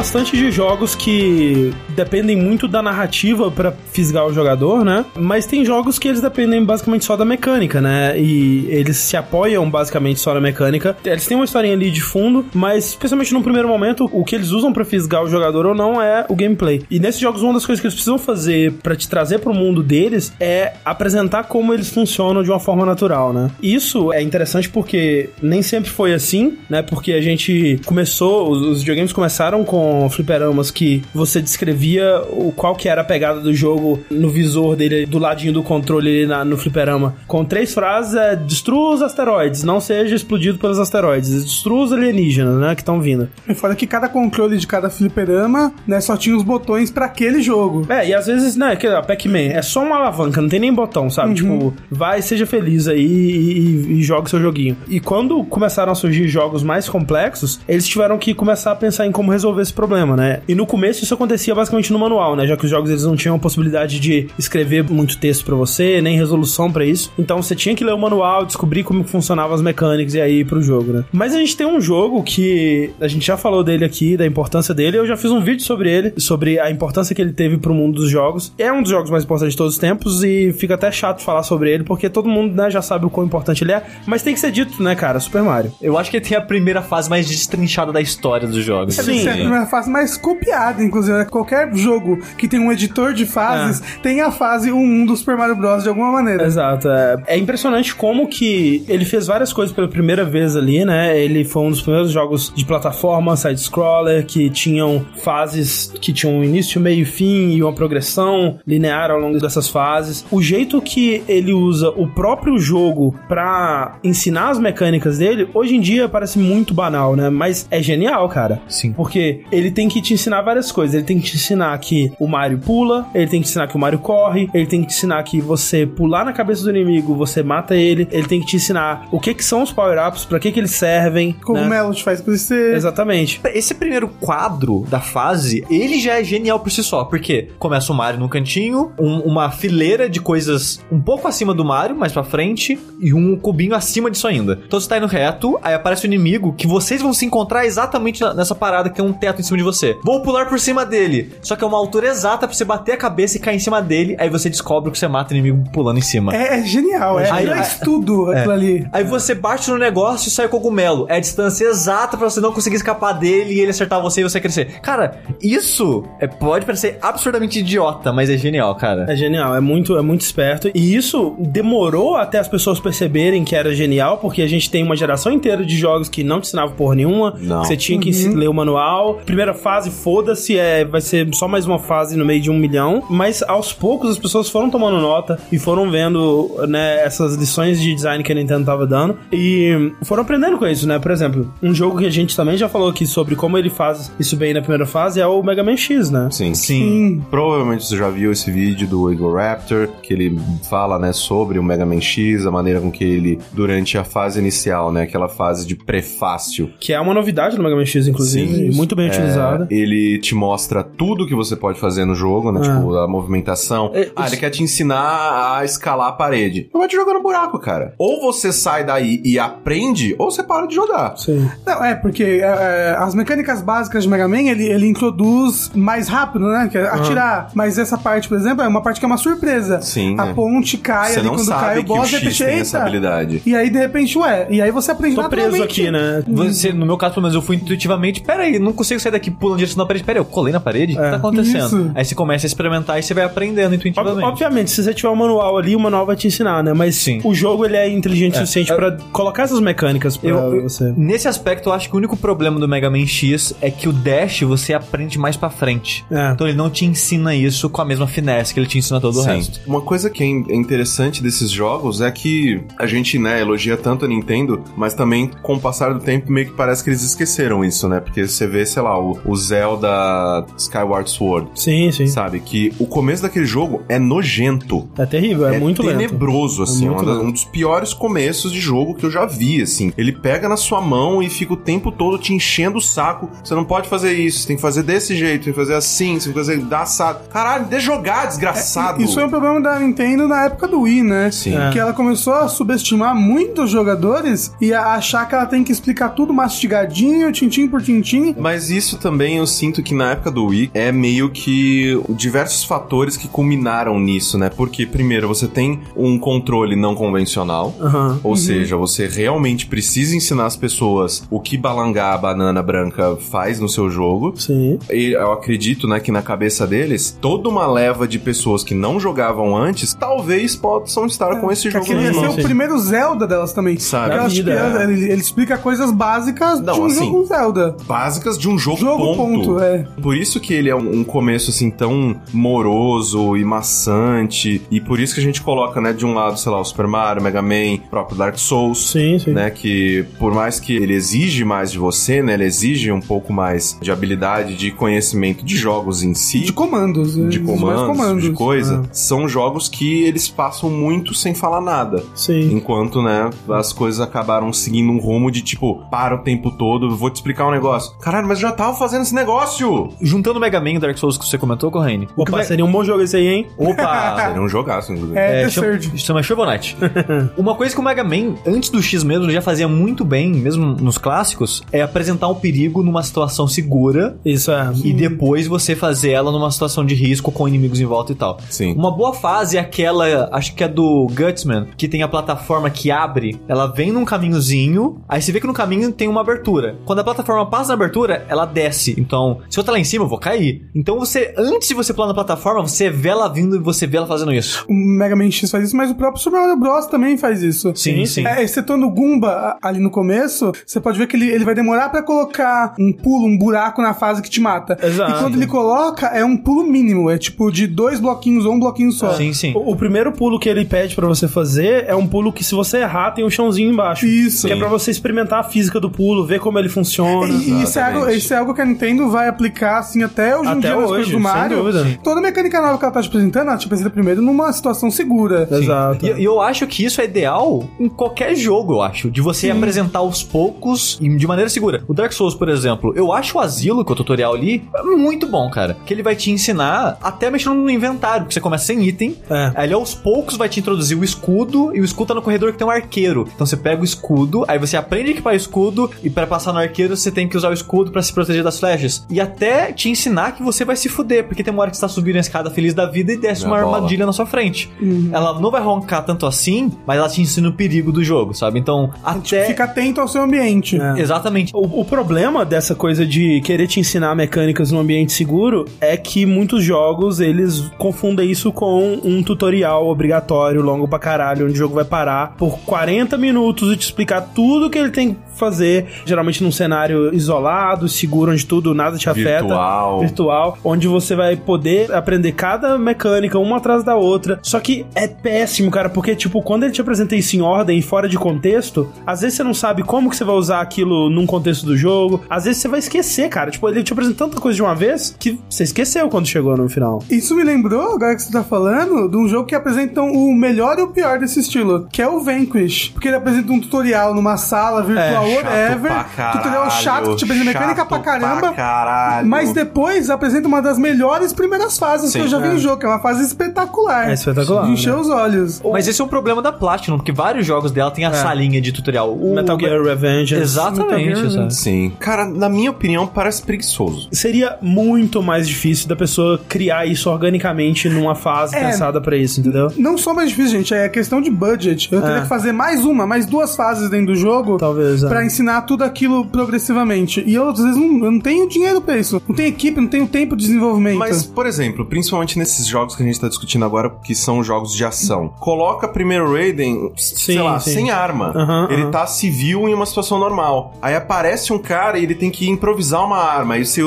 Bastante de jogos que dependem muito da narrativa pra fisgar o jogador, né? Mas tem jogos que eles dependem basicamente só da mecânica, né? E eles se apoiam basicamente só na mecânica. Eles têm uma historinha ali de fundo, mas especialmente no primeiro momento, o que eles usam pra fisgar o jogador ou não é o gameplay. E nesses jogos, uma das coisas que eles precisam fazer pra te trazer pro mundo deles é apresentar como eles funcionam de uma forma natural, né? Isso é interessante porque nem sempre foi assim, né? Porque a gente começou, os videogames começaram com fliperamas que você descrevia o qual que era a pegada do jogo no visor dele, do ladinho do controle ali na, no fliperama. Com três frases é destrua os asteroides, não seja explodido pelos asteroides, destrua os alienígenas, né? Que estão vindo. E fora que cada controle de cada fliperama, né, só tinha os botões pra aquele jogo. É, e às vezes, né, que a Pac-Man é só uma alavanca, não tem nem botão, sabe? Tipo, vai, seja feliz aí e, e, e joga o seu joguinho. E quando começaram a surgir jogos mais complexos, eles tiveram que começar a pensar em como resolver esse problema, né? E no começo isso acontecia basicamente no manual, né? Já que os jogos eles não tinham a possibilidade de escrever muito texto pra você, nem resolução pra isso. Então você tinha que ler o manual, descobrir como funcionavam as mecânicas e aí ir pro jogo, né? Mas a gente tem um jogo que a gente já falou dele aqui, da importância dele. Eu já fiz um vídeo sobre ele, sobre a importância que ele teve pro mundo dos jogos. É um dos jogos mais importantes de todos os tempos e fica até chato falar sobre ele, porque todo mundo, né, já sabe o quão importante ele é. Mas tem que ser dito, né, cara? Super Mario. Eu acho que ele tem a primeira fase mais destrinchada da história dos jogos. Essa é a primeira fase mais copiada, inclusive. Né? Qualquer jogo que tem um editor de fases tem a fase 1 do Super Mario Bros. de alguma maneira. Exato. É, é impressionante como que ele fez várias coisas pela primeira vez ali, né? Ele foi um dos primeiros jogos de plataforma, side-scroller, que tinham fases que tinham um início, meio e fim e uma progressão linear ao longo dessas fases. O jeito que ele usa o próprio jogo pra ensinar as mecânicas dele, hoje em dia parece muito banal, né? Mas é genial, cara. Sim. Porque ele tem que te ensinar várias coisas. Ele tem que te ensinar que o Mario pula, ele tem que te ensinar que o Mario corre, ele tem que te ensinar que você pular na cabeça do inimigo, você mata ele, ele tem que te ensinar o que que são os power-ups, pra que que eles servem. Como né? o Melo te faz crescer. Exatamente. Esse primeiro quadro da fase, ele já é genial por si só, porque começa o Mario no cantinho, um- uma fileira de coisas um pouco acima do Mario, mais pra frente, e um cubinho acima disso ainda. Então você tá indo reto, aí aparece o inimigo que vocês vão se encontrar exatamente nessa parada que tem um teto em cima de você. Vou pular por cima dele, só que é uma altura exata pra você bater a cabeça e cair em cima dele, aí você descobre que você mata o inimigo pulando em cima. É, é genial, é, Aí- é aí- estudo aquilo ali. Aí você bate no negócio e sai cogumelo. É a distância exata pra você não conseguir escapar dele e ele acertar você e você crescer. Cara, isso é, pode parecer absurdamente idiota, mas é genial, cara. É genial, é muito, é muito esperto. E isso demorou até as pessoas perceberem que era genial, porque a gente tem uma geração inteira de jogos que não te ensinavam porra nenhuma. Não. que Você tinha que ler o manual. Primeira fase, foda-se, é, vai ser só mais uma fase no meio de um milhão. Mas aos poucos as pessoas foram tomando nota e foram vendo, né, essas lições de design que a Nintendo tava dando. E foram aprendendo com isso, né? Por exemplo, um jogo que a gente também já falou aqui sobre como ele faz isso bem na primeira fase é o Mega Man X, né? Sim. Sim. Provavelmente você já viu esse vídeo do Eagle Raptor, que ele fala, né, sobre o Mega Man X, a maneira com que ele, durante a fase inicial, né, aquela fase de prefácio, Que é uma novidade no Mega Man X, inclusive, Sim. e muito bem utilizada. Ele te mostra tudo que você pode fazer no jogo, né, Ah. tipo, a movimentação. É, ah, isso- ele quer te ensinar a escalar a parede. Não vai te jogar no buraco, cara. Ou você sai daí e aprende, ou você para de jogar. Sim. Não, é, porque é, é, as mecânicas básicas de Mega Man, ele, ele introduz mais rápido, né? Que é atirar. Mas essa parte, por exemplo, é uma parte que é uma surpresa. Sim, A é. ponte cai Você ali não quando sabe cai o que o boss, de X repente, tem essa habilidade. E aí, de repente, ué. E aí você aprende Tô preso aqui, né? Você, no meu caso, pelo menos, eu fui intuitivamente. Pera aí, não consigo sair daqui pulando direto na parede. Pera eu colei na parede? O que tá acontecendo? Isso. Aí você começa a experimentar e você vai aprendendo Ob- intuitivamente. Obviamente, se você tiver um manual ali, o manual vai te ensinar, né? Mas Sim. o jogo ele é inteligente o suficiente pra colocar essas mecânicas pra Eu- eu- você. Nesse aspecto, eu acho que o único problema do Mega Man X é que o dash você aprende mais pra frente. É. Então ele não te ensina isso com a mesma finesse que ele te ensina todo o Sim. resto. Uma coisa que é é interessante desses jogos é que a gente, né, elogia tanto a Nintendo, mas também com o passar do tempo meio que parece que eles esqueceram isso, né? Porque você vê, sei lá, o, o Zelda Skyward Sword, Sim, sim. sabe? Que o começo daquele jogo é nojento. É terrível, é, muito lento. tenebroso, assim. muito um, lento. um dos piores começos de jogo que eu já vi, assim. Ele pega na sua mão e fica o tempo todo te enchendo o saco. Você não pode fazer isso, você tem que fazer desse jeito, tem que fazer assim, você tem que fazer da assado. Caralho, deixa jogar, desgraçado. Isso é um problema da Nintendo na época do Wii, né? Sim. É. Que ela começou a subestimar muito os jogadores e a achar que ela tem que explicar tudo mastigadinho, tintim por tintim. Mas isso também eu sinto que na época do Wii é meio que diversos fatores que culminaram nisso, né? Porque, primeiro, você tem um controle não convencional, Aham. ou seja, você realmente precisa ensinar as pessoas o que balangar a banana branca faz no seu jogo. Sim. E eu acredito, né, que na cabeça deles, toda uma leva de pessoas que não jogavam antes, talvez possam estar com esse Que jogo aquele ia ser o sim. primeiro Zelda delas também. Sabe. Porque crianças- é. ele, ele explica coisas básicas Não, de um assim, jogo Zelda. Básicas de um jogo, Jogo ponto, é. Por isso que ele é um, um começo assim tão moroso e maçante. E por isso que a gente coloca, né, de um lado, sei lá, o Super Mario, Mega Man, próprio Dark Souls. Sim, sim. Né, que por mais que ele exige mais de você, né, ele exige um pouco mais de habilidade, de conhecimento de jogos em si, De comandos. né? de comandos, comandos. de coisa, Ah. são jogos que eles passam muito sem falar nada. Sim. Enquanto, né, as coisas acabaram seguindo um rumo de tipo, para o tempo todo, vou te explicar um negócio. Caralho, mas já tava fazendo esse negócio! Juntando o Mega Man e Dark Souls que você comentou, Corrine. Opa, vai- seria um bom jogo esse aí, hein? Opa! [LAUGHS] Seria um jogaço, inclusive. É, É, The chama, Surge. chama Shovel. [LAUGHS] Uma coisa que o Mega Man, antes do X mesmo, já fazia muito bem, mesmo nos clássicos, é apresentar um perigo numa situação segura Isso é. e depois você fazer ela numa situação de risco com inimigos em volta e tal. Sim. Uma boa fase é aquela, acho que é do Gutsman, que tem a plataforma que abre, ela vem num caminhozinho, aí você vê que no caminho tem uma abertura. Quando a plataforma passa na abertura, ela desce. Então, se eu tô lá em cima, eu vou cair. Então você, antes de você pular na plataforma, você vê ela vindo e você vê ela fazendo isso. O Mega Man X faz isso, mas o próprio Super Mario Bros. também faz isso. Sim, sim. É, excetuando o Goomba ali no começo, você pode ver que ele, ele vai demorar pra colocar um pulo, um buraco na fase que te mata. Exato. E quando ele coloca, é um pulo mínimo. É tipo de dois bloquinhos ou um bloquinho só. Sim, sim. O, o primeiro pulo que ele pede pra você fazer é um pulo que, se você errar, tem um chãozinho embaixo. Isso. Que é pra você experimentar a física do pulo, ver como ele funciona. E, isso, é algo, Exatamente. isso é algo que a Nintendo vai aplicar, assim, até hoje em dia nas hoje, coisas do Mario. Toda mecânica nova que ela tá te apresentando, ela te apresenta primeiro numa situação segura. Exato. E, eu acho que isso é ideal em qualquer jogo, eu acho. De você apresentar aos poucos e de maneira segura. O Dark Souls, por exemplo, eu acho o asilo, que é o tutorial ali, muito bom, cara. Que ele vai te ensinar até mexendo no inventário, porque você começa sem item. É. Aí ele aos poucos vai te introduzir o escudo, e o escudo tá no corredor que tem um arqueiro. Então você pega o escudo, aí você aprende a equipar o escudo, e para passar no arqueiro você tem que usar o escudo pra se proteger das flechas. E até te ensinar que você vai se fuder, porque tem uma hora que você tá subindo a escada feliz da vida e desce Na uma bola. armadilha na sua frente. Ela não vai roncar tanto assim, mas ela te ensina o perigo do jogo, sabe? Então, até. Fica atento ao seu ambiente. É. Exatamente. O, o problema dessa coisa de querer te ensinar mecânicas num ambiente seguro é que muitos jogos eles confundem isso com um tutorial obrigatório, longo pra caralho, onde o jogo vai parar por 40 minutos e te explicar tudo que ele tem que fazer, geralmente num cenário isolado, seguro, onde tudo, nada te afeta. Virtual. Virtual, onde você vai poder aprender cada mecânica uma atrás da outra. Só que é péssimo, cara, porque, tipo, quando ele te apresenta isso em ordem e fora de contexto, às vezes você não sabe como que você vai usar aquilo num contexto do jogo, às vezes você vai esquecer, cara. Tipo, ele te apresenta tanta coisa de uma vez que você esqueceu quando chegou no final. Isso me lembrou, agora que você tá falando, de um jogo que apresentam o melhor e o pior desse estilo, que é o Vanquish. Porque ele apresenta um tutorial numa sala virtual, É, whatever. Tutorial chato que te apresenta mecânica pra caramba. caralho. Mas depois apresenta uma das melhores primeiras fases Sim. que eu já vi É. no jogo, que é uma fase espetacular. É espetacular, De encher né? os olhos. Mas esse é um problema da Platinum, porque vários jogos dela tem a salinha de tutorial. O Metal Gear Revenge. Exatamente, Metal Gear? Sim. Cara, na minha opinião, parece preguiçoso. Seria muito mais difícil da pessoa criar isso organicamente numa fase É. pensada pra isso, entendeu? Não só mais difícil, gente, é questão de budget. Eu teria É. que fazer mais uma, mais duas fases dentro do jogo. Talvez. é. Pra ensinar tudo aquilo progressivamente. E eu, às vezes, não, eu não tenho dinheiro pra isso. Não tenho equipe, não tenho tempo de desenvolvimento. Mas, por exemplo, principalmente nesses jogos que a gente tá discutindo agora, que são jogos de ação. Coloca primeiro Raiden, sei Sim, lá, sim. sem arma. Aham, ele aham. tá civil em uma situação normal. Aí aparece um cara e ele tem que improvisar uma arma. Aí você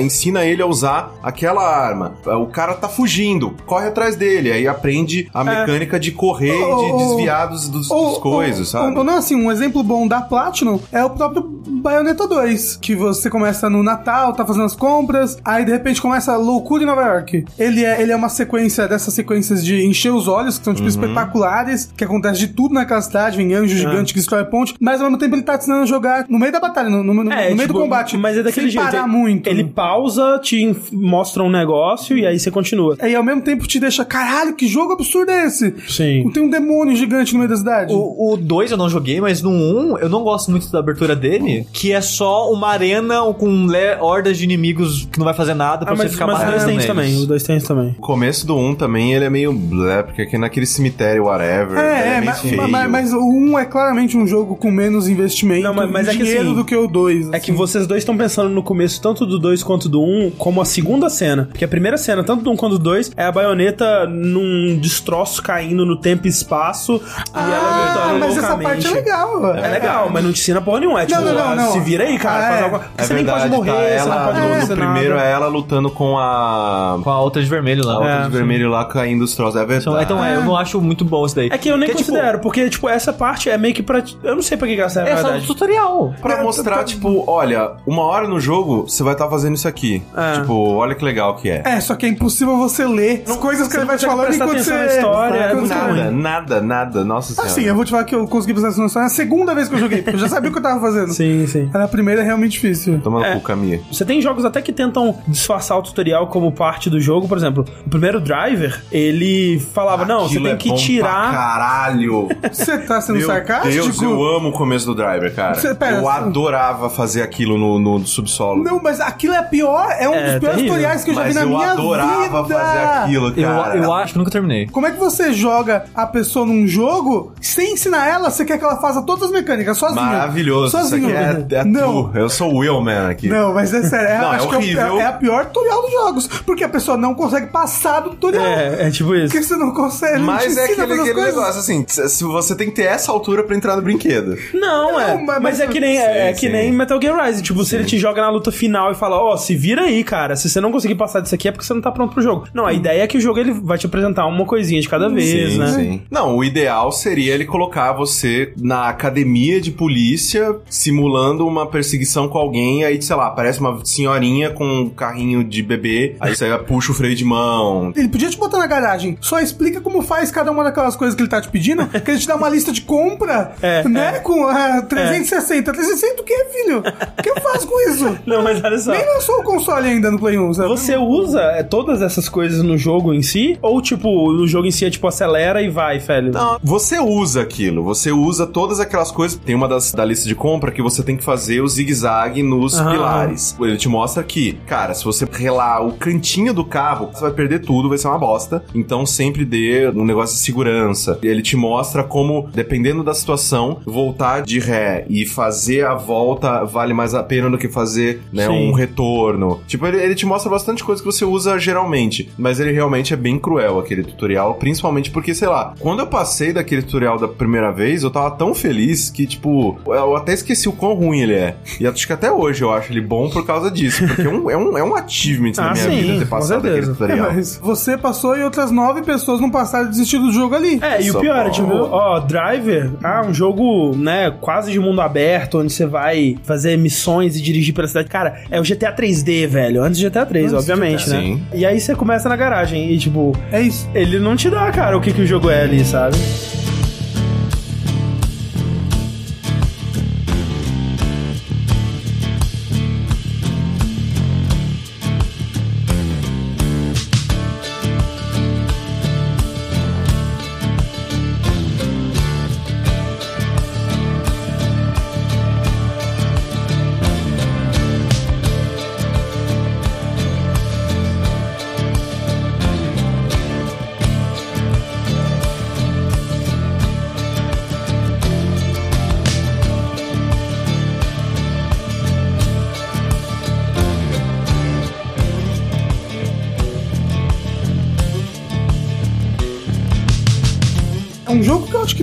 ensina ele a usar aquela arma. O cara tá fugindo, corre atrás dele. Aí aprende a mecânica de correr e de desviar dos, dos, dos coisas, ou- sabe? não, assim, um exemplo bom da Platinum é o próprio Bayonetta 2, que você começa no Natal, tá fazendo as compras, aí de repente começa a loucura em Nova York. Ele é, ele é uma sequência dessas sequências de encher os olhos, que são Uhum. tipo espetaculares, que acontece de tudo naquela cidade, vem anjo É. gigante que destrói ponte, mas ao mesmo tempo ele tá te ensinando a jogar no meio da batalha, no, no- no- no meio do tipo, combate. Mas é daquele sem jeito. parar ele, muito. Ele pausa, te mostra um negócio e aí você continua. Aí ao mesmo tempo te deixa, caralho, que jogo absurdo é esse? Sim. Tem um demônio gigante no meio da cidade. O 2 eu não joguei, mas no 1 um, eu não gosto muito da abertura dele. que é só uma arena com le- hordas de inimigos que não vai fazer nada pra Ah, você mas, ficar mas o batendo 2 tem neles. isso também. O 2 tem também. O começo do 1 também, ele é meio blé, porque aqui naquele cemitério, whatever, É, é, é, mas, mas, mas o 1 é claramente um jogo com menos investimento Não, mas- mas é que dinheiro assim, do que o 2. É que vocês dois estão pensando no começo, tanto do 2 quanto do 1, um, como a segunda cena. Porque a primeira cena, tanto do 1 um quanto do 2, é a baioneta num destroço caindo no tempo e espaço. e ela Ah, mas essa parte é legal. É legal, mas não te ensina porra nenhuma. É tipo, não, não, ah, não. se vira aí, cara. Ah, faz é. alguma... É Você nem verdade, pode morrer, tá? Ela, não pode no, no primeiro nada. é ela lutando com a... Com a outra de vermelho lá. A outra É, de sim. vermelho lá caindo os troços. É verdade. Então, então, é, eu não acho muito bom isso daí. É que eu nem Porque, tipo, considero, porque, tipo, essa parte é meio que pra. Eu não sei pra que que ela serve, É só um tutorial. Pra mostrar, tipo, olha, uma hora no jogo, você vai estar fazendo isso aqui. É. Tipo, olha que legal que é. É, só que é impossível você ler as coisas que ele vai te falando enquanto você... na história, é Nada, ruim. nada, nada. Nossa senhora. Assim, eu vou te falar que eu consegui prestar atenção na segunda vez que eu joguei, porque eu já sabia o que eu tava fazendo. [LAUGHS] Sim, sim. A primeira é realmente difícil. Toma É. Camille. Você tem jogos até que tentam disfarçar o tutorial como parte do jogo. Por exemplo, o primeiro Driver, ele falava: não, você Aquilo tem é que bom pra tirar. caralho. [LAUGHS] Você tá sendo Meu sarcástico? Deus, eu amo o começo do Driver, cara. Cê- pera, eu cê- adorava fazer aquilo no, no subsolo. Não, mas aquilo é pior, é um É, dos piores terrível. tutoriais que eu já Mas vi na eu minha adorava vida. fazer aquilo, Eu, cara. eu acho que nunca terminei. Como é que você joga a pessoa num jogo sem ensinar ela, você quer que ela faça todas as mecânicas sozinha? Maravilhoso. Sozinho. Isso aqui é, é não. tu. Eu sou o Willman aqui. Não, mas é sério, é, Não, é acho que é, horrível. é, é a pior tutorial dos jogos, porque a pessoa não consegue passar do tutorial. É, é tipo isso. Porque você não consegue, não Mas é aquele, aquele coisas. negócio, assim, se você tem que ter essa altura pra entrar no brinquedo. Não, é. Não, mas- Mas, é que nem, é, Sim, que sim. nem Metal Gear Rising. Tipo, se ele te joga na luta final e fala, ó, se vira aí, cara. Se você não conseguir passar disso aqui é porque você não tá pronto pro jogo. Não, a ideia é que o jogo ele vai te apresentar uma coisinha de cada vez, sim, né? sim. Não, o ideal seria ele colocar você na academia de polícia simulando uma perseguição com alguém, aí, sei lá, aparece uma senhorinha com um carrinho de bebê, aí você puxa o freio de mão. Ele podia te botar na garagem, só explica como faz cada uma daquelas coisas que ele tá te pedindo, que ele te dá uma lista de compra, É, né, é. com ah, 360. 360 o que, filho? O que eu faço com isso? [LAUGHS] Não, mas olha só. Nem lançou o console ainda no Play 1, sabe? Você usa é, todas essas coisas no jogo em si? Ou, tipo, no jogo em si é tipo acelera e vai, velho? Não, você usa aquilo, você usa todas aquelas coisas. Tem uma das da lista de compra que você tem que fazer o zigue-zague nos Pilares. Ele te mostra que, cara, se você relar o cantinho do carro, você vai perder tudo, vai ser uma bosta. Então sempre dê um negócio de segurança. Ele te mostra como, dependendo da situação, voltar de ré e fazer a volta vale mais a pena do que fazer né, um retorno. Tipo, ele, ele te mostra bastante coisa que você usa geralmente, mas ele realmente é bem cruel aquele tutorial, principalmente porque, sei lá, quando eu passei daquele tutorial da primeira vez, eu tava tão feliz que, tipo, eu até esqueci o quão ruim ele é. E acho que até hoje eu acho ele bom por causa disso, porque é um, é um, é um achievement [LAUGHS] na Ah, minha sim, vida ter passado aquele certeza. É, tutorial. mas você passou e outras nove pessoas não passaram e desistiram do jogo ali. É, e o Só pior é, tipo, ó, Driver, ah, um jogo, né, quase de mundo aberto, onde você vai fazer missões e dirigir pela cidade. Cara, é o GTA 3D, velho. Antes do GTA 3, Antes do obviamente, GTA. né? Sim. E aí você começa na garagem e, tipo, É isso. ele não te dá, cara, o que, que o jogo é ali, sabe?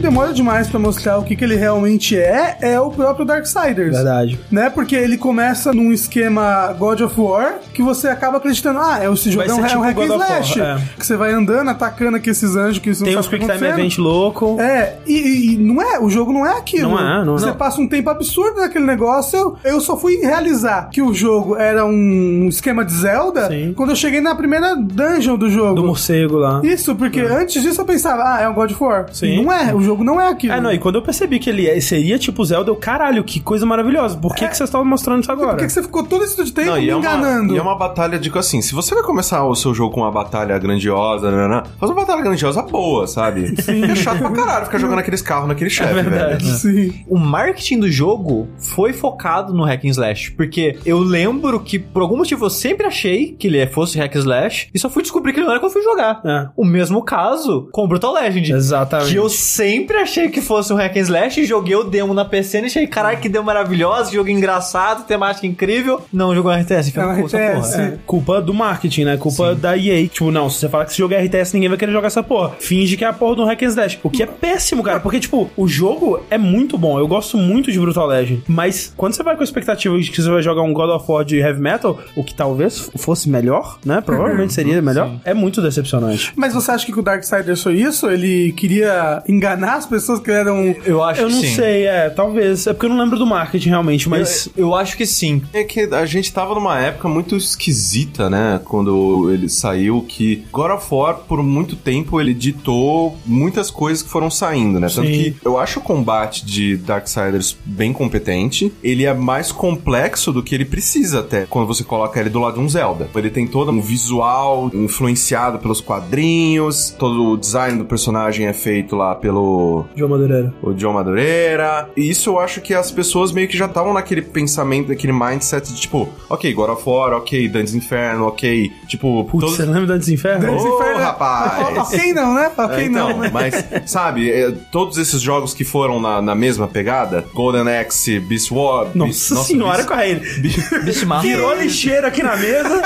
Demora demais pra mostrar o que, que ele realmente é, é o próprio Darksiders. Verdade. Né? Porque ele começa num esquema God of War que você acaba acreditando, ah, é esse jogo é um, é um tipo hack and slash. é. Que você vai andando, atacando aqui esses anjos que você Tem não uns Quick que Time. Event louco. É, e, e não é, o jogo não é aquilo. Não é, não é. Você Não. passa um tempo absurdo naquele negócio. Eu só fui realizar que o jogo era um esquema de Zelda Sim. quando eu cheguei na primeira dungeon do jogo. Do morcego lá. Isso, porque antes disso eu pensava, ah, é um God of War. Sim. Não é, o jogo não é aquilo. É, não, e quando eu percebi que ele é- seria tipo Zelda, eu, caralho, que coisa maravilhosa. Por que, que vocês estavam mostrando isso Por agora? que, que você ficou todo esse de tempo Não, me e é, uma, enganando? e é uma batalha, digo assim, se você vai começar o seu jogo com uma batalha grandiosa, né, né, faz uma batalha grandiosa boa, sabe? [LAUGHS] É chato pra caralho ficar jogando aqueles carros naquele chefe, velho. verdade. Sim. O marketing do jogo foi focado no hack and slash, porque eu lembro que por algum motivo eu sempre achei que ele fosse hack and slash e só fui descobrir que ele não era quando fui jogar. É. O mesmo caso com o Brutal Legend. Exatamente. Que eu sempre achei que fosse um hack and slash, joguei o demo na PC e achei, caralho, que demo maravilhoso, jogo engraçado, temática incrível. Não, jogou um RTS. É um Ficou, essa RTS. porra. É, culpa do marketing, né? Culpa da EA. Tipo, não, se você falar que esse jogo é RTS, ninguém vai querer jogar essa porra. Finge que é a porra do hack and slash. O que é péssimo, cara. Porque, tipo, o jogo é muito bom. Eu gosto muito de Brutal Legend. Mas quando você vai com a expectativa de que você vai jogar um God of War de Heavy Metal, o que talvez fosse melhor, né? Provavelmente seria melhor. É muito decepcionante. Mas você acha que o Darksiders foi isso? Ele queria enganar as pessoas que eram. Eu acho Eu que não sim. sei, é, talvez. É porque eu não lembro do marketing realmente, mas. Eu, eu acho que sim. É que a gente tava numa época muito esquisita, né? Quando ele saiu, que God of War, por muito tempo, ele ditou muitas coisas que foram saindo, né? Tanto Sim. que eu acho o combate de Darksiders bem competente. Ele é mais complexo do que ele precisa até, quando você coloca ele do lado de um Zelda. Ele tem todo um visual influenciado pelos quadrinhos, todo o design do personagem é feito lá pelo João Madureira. o John Madureira. E isso eu acho que as pessoas meio que já estavam naquele pensamento, naquele mindset de tipo, ok, God of War, ok, Dantes Inferno, ok, tipo, Putz, todos- você lembra da Desinferno? Dantes Ô, Inferno. rapaz! Ok, não, né? Ok, É, então, não. né? mas, sabe, é, todos esses jogos que foram na, na mesma pegada, Golden Axe, Beast War... Nossa, Beast- senhora, Beast- [LAUGHS] Correia. Bismarck. Tirou a lixeira aqui na mesa. [LAUGHS]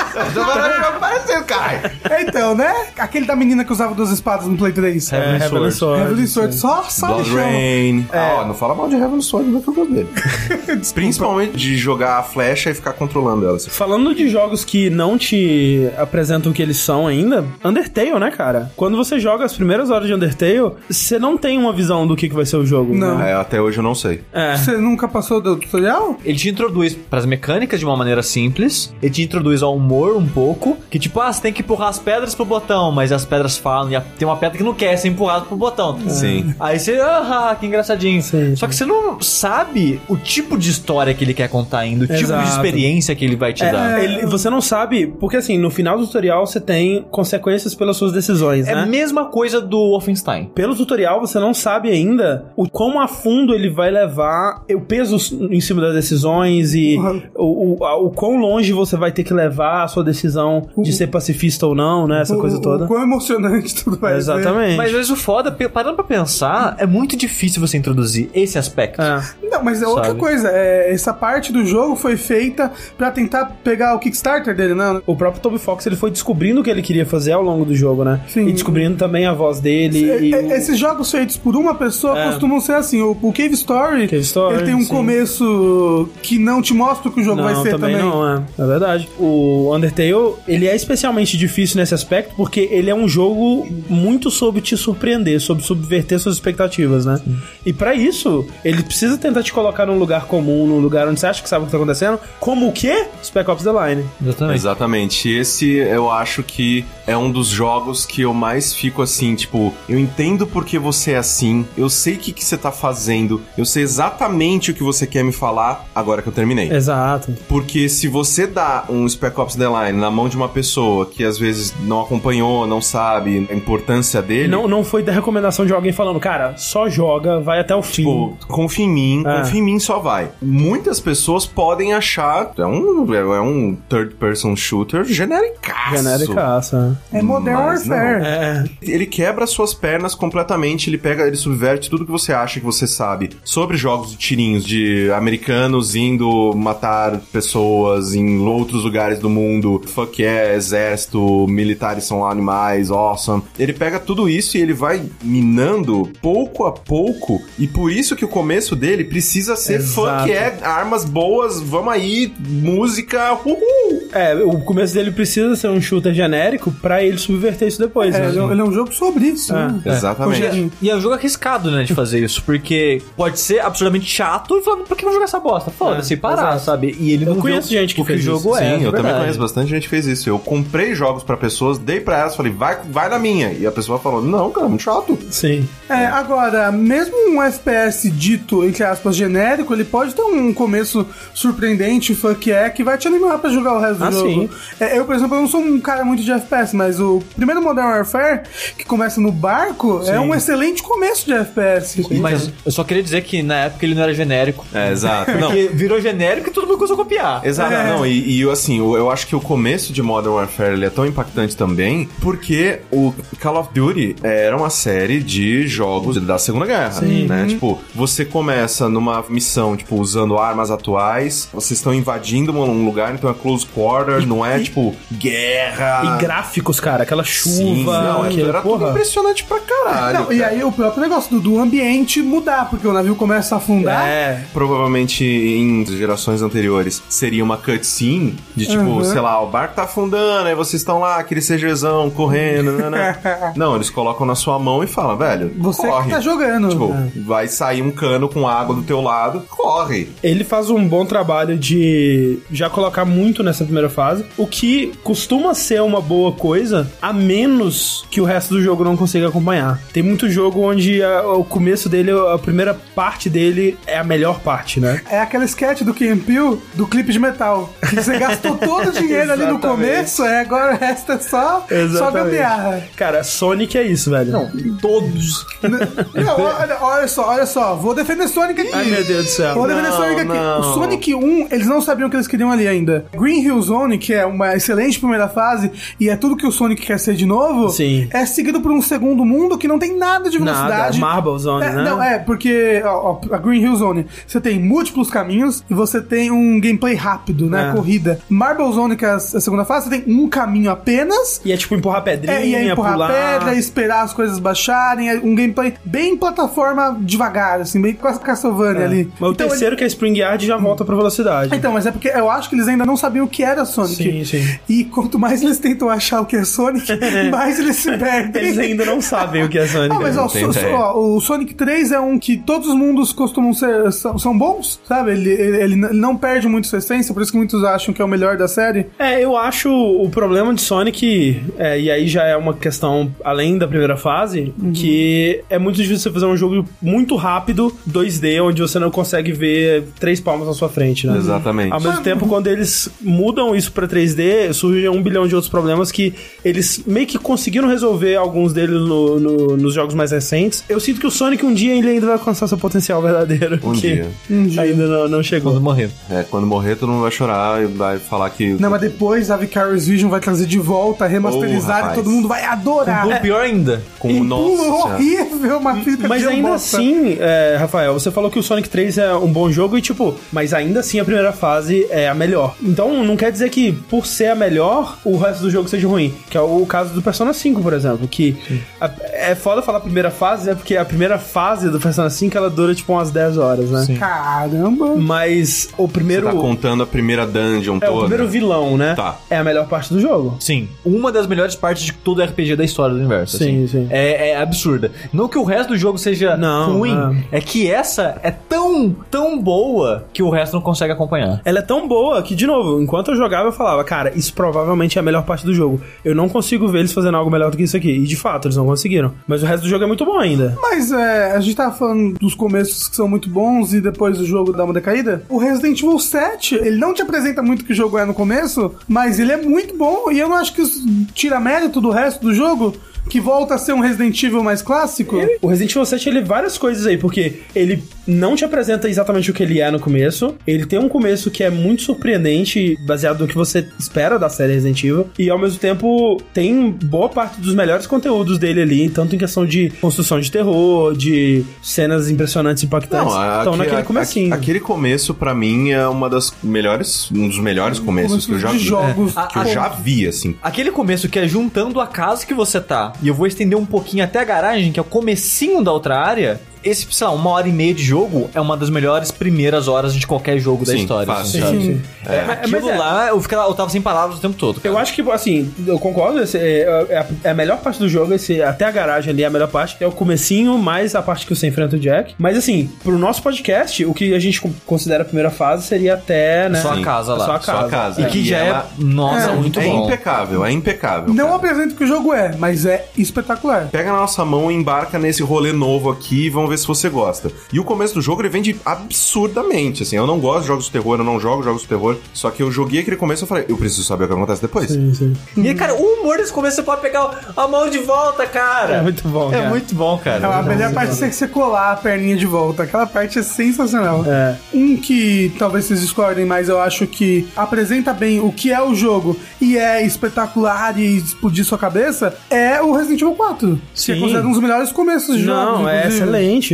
Apareceu, cara! É, [LAUGHS] Então, né? Aquele da menina que usava duas espadas no Play 3. É, Heavenly Sword. Heavenly Sword, só sai Blood. Rain. Ah, ó, não fala mal de Heavenly Sword, não é que eu gosto dele. [LAUGHS] Principalmente de jogar a flecha e ficar controlando ela. Falando de jogos que não te apresentam o que eles são ainda, Undertale, né, cara? Quando você joga as primeiras horas de Undertale, você não tem uma visão do que, que vai ser o jogo. Não. né? É, até hoje eu não sei. É. Você nunca passou do tutorial? Ele te introduz pras mecânicas de uma maneira simples, ele te introduz ao humor um pouco, que tipo, ah, você tem que empurrar as pedras pro botão, mas as pedras falam, e a- tem uma pedra que não quer ser empurrada pro botão. Sim. Aí você, ah, que engraçadinho. Sim, Só que você não sabe o tipo de história que ele quer contar ainda, o tipo Exato. de experiência que ele vai te É, dar. ele- você não sabe, porque assim, no final do tutorial você tem consequências pelas suas decisões, É né? a mesma coisa do Wolfenstein. Pelo tutorial, você não sabe ainda o quão a fundo ele vai levar o peso em cima das decisões e Uhum. o, o, a- o quão longe você vai ter que levar a sua decisão de ser pacifista ou não, né? Essa O- coisa toda. O quão emocionante tudo vai ser. Exatamente. Mas às vezes o foda, parando pra pensar, é muito difícil você introduzir esse aspecto. É. Não, mas é outra Sabe? coisa. É, essa parte do jogo foi feita pra tentar pegar o Kickstarter dele, né? O próprio Toby Fox ele foi descobrindo o que ele queria fazer ao longo do jogo, né? Sim. E descobrindo também a voz dele. e É, o- é, Esses jogos feitos por uma pessoa É. costumam ser assim. O, o Cave Story, Cave Story, ele tem um sim. começo que não te mostra o que o jogo não, vai ser também, também. não, é. É verdade. O Undertale, ele é especialmente difícil nesse aspecto porque ele é um jogo muito sobre te surpreender, sobre subverter suas expectativas, né? E pra isso, ele precisa tentar te colocar num lugar comum, num lugar onde você acha que sabe o que tá acontecendo, como o quê? Spec Ops The Line. Exatamente. Exatamente. Esse eu acho que é um dos jogos que eu mais fico assim, tipo, eu entendo porque você é assim, eu sei o que, que você tá fazendo, eu sei exatamente o que você quer me falar agora que eu terminei. Exato. Porque se você dá um Spec Ops The Line na mão de uma pessoa que às vezes não acompanhou, não sabe a importância dele, Não, não foi da recomendação de alguém falando, cara, só joga, vai até o fim. Tipo, confia em mim, É. confia em mim só vai. Muitas pessoas podem achar é um, é um third person shooter genericaço. Genéricaça. É Modern Mas não. Warfare. É. Ele quebra suas pernas completamente, ele pega, ele subverte tudo que você acha que você sabe sobre jogos de tirinhos de americanos indo matar pessoas em outros lugares do mundo. Fuck yeah, exército, militares são animais, awesome. Ele pega tudo isso e ele vai minando pouco a pouco, e por isso que o começo dele precisa ser Exato. fuck yeah, armas boas, vamos aí, música, uhul! É, o começo dele precisa ser um shooter genérico pra ele subverter ter isso depois. É, né? ele, é- ele é um jogo sobre isso. É. né? Exatamente. Rogerinho. E é um jogo arriscado, né, de fazer isso, porque pode ser absurdamente chato e falando, por que eu vou jogar essa bosta? Foda-se, É, parar, exato. sabe? E ele Eu não conheço viu gente que fez jogo isso. é. Sim, eu também conheço bastante gente que fez isso. Eu comprei jogos pra pessoas, dei pra elas, falei, vai, vai na minha. E a pessoa falou, não, cara, muito chato. Sim. É, agora, mesmo um FPS dito, entre aspas, genérico, ele pode ter um começo surpreendente, que é, que vai te animar pra jogar o resto do Ah, jogo. sim. É, eu, por exemplo, eu não sou um cara muito de FPS, mas o primeiro Modern Warfare, que começa no barco, é um excelente começo de FPS. Mas eu só queria dizer que na época ele não era genérico. É, exato. Não, Porque virou genérico e todo mundo começou a copiar. Exato, É. não, e, e, assim, eu, eu acho que o começo de Modern Warfare ele é tão impactante também porque o Call of Duty era uma série de jogos da Segunda Guerra, né? Tipo, você começa numa missão, tipo, usando armas atuais, vocês estão invadindo um lugar, então é close quarter, não é, tipo, guerra... E gráficos, cara, aquela chuva. Sim, não, que, era tudo porra. impressionante pra caralho. Não, e cara. aí o próprio negócio do, do ambiente mudar, porque o navio começa a afundar. É. Provavelmente em gerações anteriores seria uma cutscene de tipo, Uhum. sei lá, o barco tá afundando, aí vocês estão lá, aquele CGzão correndo. né, né. [LAUGHS] Não, eles colocam na sua mão e falam, velho, Você corre. que tá jogando. Tipo, vai sair um cano com água do teu lado, corre. Ele faz um bom trabalho de já colocar muito nessa primeira fase, o que costuma ser uma boa coisa, a menos que o resto do jogo não consiga acompanhar. Tem muito jogo onde a- o começo dele, a primeira parte dele é a melhor parte, né? É aquela sketch do Kim Peele do clipe de metal. Que você gastou [LAUGHS] todo o dinheiro ali no começo, é, agora o resto é só, só gambiarra. Cara, Sonic é isso, velho. Não, Todos. Não, olha, olha só, olha só, vou defender Sonic aqui. Ai, meu Deus do céu. Vou defender Não, Sonic aqui. não. O Sonic 1, eles não sabiam o que eles queriam ali ainda. Green Hill Zone, que é uma excelente primeira fase e é tudo que o Sonic quer ser de novo, Sim. é seguido por um segundo mundo que não tem nada de Nada, velocidade. Marble Zone, É, né? Não, é, porque ó, ó, a Green Hill Zone, você tem múltiplos caminhos e você tem um gameplay rápido, né? É. Corrida. Marble Zone, que é a, a segunda fase, você tem um caminho apenas. E é tipo empurrar pedrinha, É, e é empurrar pular. pedra, esperar as coisas baixarem, é um gameplay bem plataforma devagar, assim, bem quase Castlevania ali. Mas o Então, terceiro, que é Spring Yard, já volta pra velocidade. então, mas é porque eu acho que eles ainda não sabiam o que era Sonic. Sim, sim. E quanto mais eles tentam achar o que é Sonic, [LAUGHS] mais eles se perdem. Eles ainda não sabem o que é Sonic. Ah, mas ó, não tem so- so- ó, o Sonic 3 é um que todos os mundos costumam ser são, são bons, sabe? Ele, ele, ele não perde muito sua essência, por isso que muitos acham que é o melhor da série. É, eu acho o problema de Sonic, é, e aí já é uma questão além da primeira fase, que é muito difícil você fazer um jogo muito rápido, 2D, onde você não consegue ver três palmas na sua frente, né? Exatamente. Ao mesmo tempo, quando eles mudam isso pra 3D, surgem um bilhão de outros problemas que eles meio que conseguiram resolver alguns deles no- no- nos jogos mais recentes. Eu sinto que o Sonic um dia ele ainda vai alcançar seu potencial verdadeiro. Um que dia. Um dia. Ainda não, não chegou. Quando morrer. É, quando morrer, todo mundo vai chorar e vai falar que. Não, mas depois a Vicarious Vision vai trazer de volta, remasterizar Oh, e todo mundo vai adorar. Ou pior ainda. Com Um nossa. pulo Senhora. Uma física Mas de ainda bosta. assim, é, Rafael, você falou que o Sonic 3 é um bom jogo e, tipo, mas ainda assim a primeira fase é a melhor. Então não quer dizer que, por ser a melhor, o resto do jogo seja ruim. Que é o caso do Persona 5, por exemplo. Que a- é foda falar primeira fase, né? Porque a primeira fase do Persona 5 ela dura, tipo, umas 10 horas, né? Caramba. Mas o Você primeiro. tá contando a primeira dungeon é, toda. o primeiro vilão, né? Tá. É a melhor parte do jogo. Sim. Uma das melhores partes de todo RPG da história do universo. Sim, assim. sim. É, é absurda. Não que o resto do jogo seja Não, ruim, é. que essa é tão, tão boa que o resto não consegue acompanhar. Ela é tão boa que, de novo, enquanto eu jogava, eu falava, cara, isso provavelmente é a melhor parte do jogo. Eu não consigo ver eles fazendo algo melhor do que isso aqui. E de fato, eles não conseguiram. Mas o resto do jogo é muito bom ainda. Mas é, a gente tava falando dos começos que são muito bons e depois o jogo dá uma decaída. O Resident Evil 7, ele não te apresenta muito o que o jogo é no começo, mas ele é muito bom e eu não acho que isso tira mérito do resto do jogo, que volta a ser um Resident Evil mais clássico. O Resident Evil 7 ele várias coisas aí, porque ele não te apresenta exatamente o que ele é no começo. Ele tem um começo que é muito surpreendente, baseado no que você espera da série Resident Evil. E ao mesmo tempo tem boa parte dos melhores conteúdos dele ali, tanto em questão de construção de terror, de cenas impressionantes e impactantes. Não, aque- naquele aque- comecinho. Aquele começo, pra mim, é uma das melhores. Um dos melhores começos que eu já de vi. jogos. É. Que eu já vi, assim. Aquele começo que é juntando a casa que você tá, e eu vou estender um pouquinho até a garagem, que é o comecinho da outra área, esse, sei lá, uma hora e meia de jogo é uma das melhores primeiras horas de qualquer jogo da Sim, história. fácil. assim, sabe? Sim. É, Mas- aquilo mas é- lá, eu, ficava, eu tava sem palavras o tempo todo. cara. Eu acho que, assim, eu concordo, esse é, é a, é a melhor parte do jogo, esse, até a garagem ali é a melhor parte, é o comecinho, mais a parte que você enfrenta o Jack. Mas assim, pro nosso podcast, o que a gente con- considera a primeira fase seria até, né? Só a casa lá. Só a casa. Só a casa. E que E já ela- é, nossa, É, muito é bom. impecável, é impecável. Não cara. apresenta o que o jogo é, mas é espetacular. Pega na nossa mão e embarca nesse rolê novo aqui vamos ver se você gosta. E o começo do jogo ele vende absurdamente, assim. Eu não gosto de jogos de terror, eu não jogo jogos de terror. Só que eu joguei aquele começo e eu falei, eu preciso saber o que acontece depois. Sim, sim. E, cara, o humor desse começo você pode pegar a mão de volta, cara. É muito bom, É cara. muito bom, cara. É, a melhor parte é você colar a perninha de volta. Aquela parte é sensacional. É. Um que talvez vocês discordem, mas eu acho que apresenta bem o que é o jogo e é espetacular e explodir sua cabeça é o Resident Evil 4. Que Sim. é considerado um dos melhores começos de jogos. Não, é inclusive.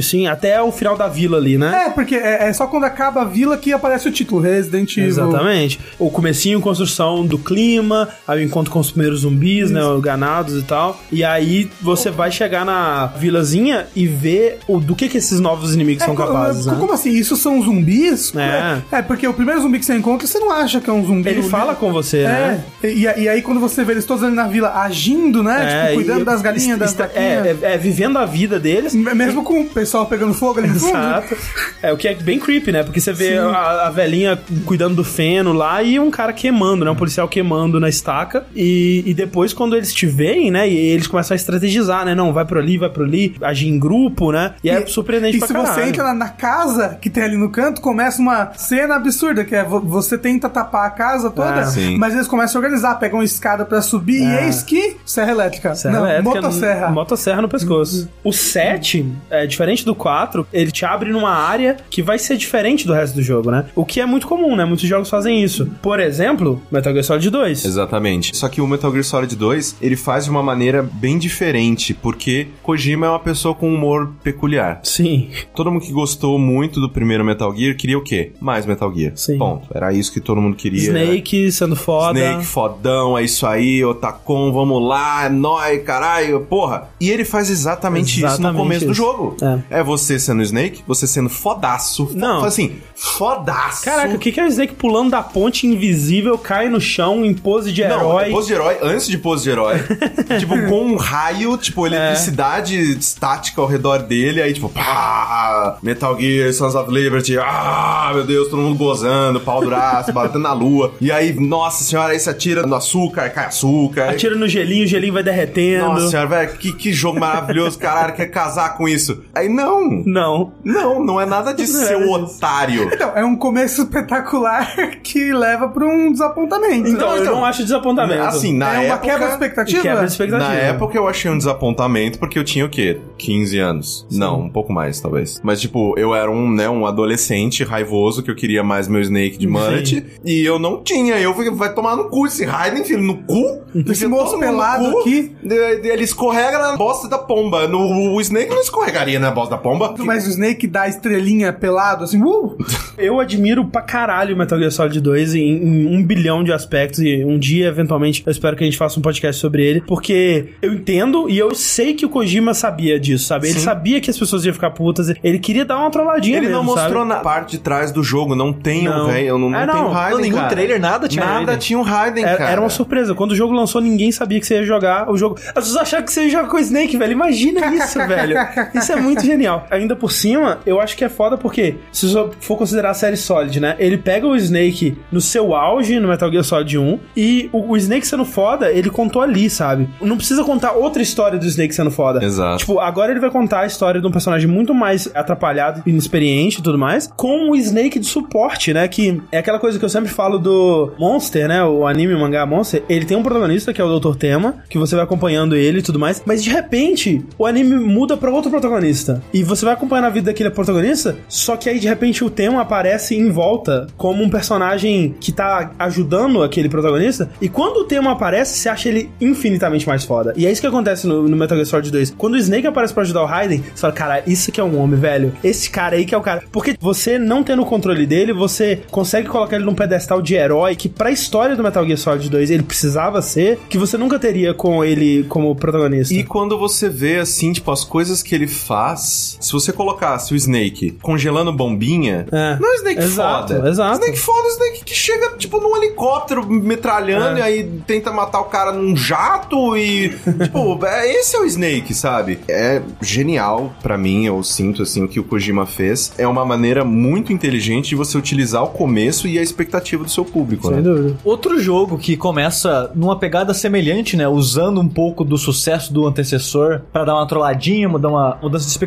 Sim. Até o final da vila ali, né? É, porque é, é só quando acaba a vila que aparece o título Resident Evil. Exatamente. O comecinho, construção do clima, aí o encontro com os primeiros zumbis, né, os ganados e tal. E aí você vai chegar na vilazinha e ver o, do que que esses novos inimigos são co- capazes, né? Como assim? Isso são zumbis? É. É, porque o primeiro zumbi que você encontra, você não acha que é um zumbi. Ele fala com você, né? É, e, e aí quando você vê eles todos ali na vila agindo, né? tipo, cuidando e- das galinhas, das est- é, é, é, vivendo a vida deles. Mesmo com pessoal pegando fogo ali no fundo. Exato. É o que é bem creepy, né? Porque você vê a, a velhinha cuidando do feno lá e um cara queimando, né? Um policial queimando na estaca. E, e depois, quando eles te veem, né? E eles começam a estrategizar, né? Não, vai pro ali, vai pro ali, agir em grupo, né? E, é surpreendente E pra se caralho. você entra na, na casa que tem ali no canto, começa uma cena absurda, que é vo- você tenta tapar a casa toda, É. Mas eles começam a organizar, pegam uma escada pra subir, e eis que serra elétrica. Serra não, elétrica, motosserra. Motosserra no pescoço. O 7, é, diferente do 4, ele te abre numa área que vai ser diferente do resto do jogo, né? O que é muito comum, né? Muitos jogos fazem isso. Por exemplo, Metal Gear Solid 2. Exatamente. Só que o Metal Gear Solid 2, ele faz de uma maneira bem diferente, porque Kojima é uma pessoa com humor peculiar. Sim. Todo mundo que gostou muito do primeiro Metal Gear queria o quê? Mais Metal Gear. Sim. Ponto. Era isso que todo mundo queria. Snake sendo foda. Snake, fodão, é isso aí, Otacon, vamos lá, é nóis, caralho, porra. E ele faz exatamente, isso no Exatamente começo do isso. jogo. É. É. você sendo Snake, você sendo fodaço. fo- Não. Assim, fodaço. Caraca, o que, que é o Snake pulando da ponte invisível, cai no chão em pose de Não, herói? pose de herói, antes de pose de herói, [LAUGHS] tipo, com um raio, tipo, eletricidade estática ao redor dele, aí, tipo, pá, Metal Gear, Sons of Liberty, ah, meu Deus, todo mundo gozando, pau duraço, [LAUGHS] batendo na lua, e aí, nossa senhora, aí você atira no açúcar, cai açúcar. Atira no gelinho, o gelinho vai derretendo. Nossa senhora, velho, que, que jogo maravilhoso, caralho, quer casar com isso. Aí, não, Não. não, não é nada disso, [LAUGHS] Não é seu disso. otário. [LAUGHS] Então, é um começo espetacular [LAUGHS] que leva pra um desapontamento. Então, eu então, não acho desapontamento. Assim, na é uma época... quebra de expectativa? Quebra de expectativa. Na época eu achei um desapontamento porque eu tinha o quê? 15 anos. Não, um pouco mais, talvez. Mas, tipo, eu era um, né, um adolescente raivoso que eu queria mais meu Snake de mullet. E eu não tinha. Eu falei, vai tomar no cu esse Raiden, filho, no cu? Esse moço pelado cu. aqui. De- Ele escorrega na bosta da pomba. No, o Snake não escorregaria na bosta da pomba. Mas o Snake dá estrelinha pelado, assim, uh! [LAUGHS] Eu admiro pra caralho Metal Gear Solid 2 em, em um bilhão de aspectos e um dia, eventualmente, eu espero que a gente faça um podcast sobre ele, porque eu entendo e eu sei que o Kojima sabia disso, sabe? Ele Sim. sabia que as pessoas iam ficar putas, ele queria dar uma trolladinha Ele mesmo, não mostrou sabe? na parte de trás do jogo. Não tem Não. um velho. Não, não É, tem não. um Raiden, Não, nenhum cara. trailer, nada tinha Nada Raiden. tinha um Raiden, Era, cara. era uma surpresa. Quando o jogo lançou, ninguém sabia que você ia jogar o jogo. As pessoas acharam que você ia jogar com o Snake, velho. Imagina [LAUGHS] isso, velho. Isso é muito genial. Ainda por cima, eu acho que é foda porque, se for considerar a série Solid, né? Ele pega o Snake no seu auge, no Metal Gear Solid 1, e o, o Snake sendo foda, ele contou ali, sabe? Não precisa contar outra história do Snake sendo foda. Exato. Tipo, agora ele vai contar a história de um personagem muito mais atrapalhado, inexperiente e tudo mais, com o Snake de suporte, né? Que é aquela coisa que eu sempre falo do Monster, né? O anime, o mangá Monster. Ele tem um protagonista que é o Dr. Tema, que você vai acompanhando ele e tudo mais, mas de repente o anime muda pra outro protagonista. E você vai acompanhando a vida daquele protagonista, só que aí de repente o Tema aparece em volta como um personagem que tá ajudando aquele protagonista. E quando o Tema aparece, você acha ele infinitamente mais foda. E é isso que acontece no, no Metal Gear Solid 2. Quando o Snake aparece pra ajudar o Raiden, você fala, cara, isso que é um homem, velho. Esse cara aí que é o cara. Porque você não tendo o controle dele, você consegue colocar ele num pedestal de herói que pra história do Metal Gear Solid 2 ele precisava ser, que você nunca teria com ele como protagonista. E quando você vê, assim, tipo, as coisas que ele faz, se você colocasse o Snake congelando bombinha, É. não é o Snake Exato, foda. exato. Snake foda é o Snake que chega, tipo, num helicóptero metralhando É. e aí tenta matar o cara num jato e, [LAUGHS] tipo, é, esse é o Snake, sabe? É genial pra mim, eu sinto, assim, o que o Kojima fez. É uma maneira muito inteligente de você utilizar o começo e a expectativa do seu público, Sem né? dúvida. Outro jogo que começa numa pegada semelhante, né? Usando um pouco do sucesso do antecessor pra dar uma trolladinha, mudar uma mudança de expectativa,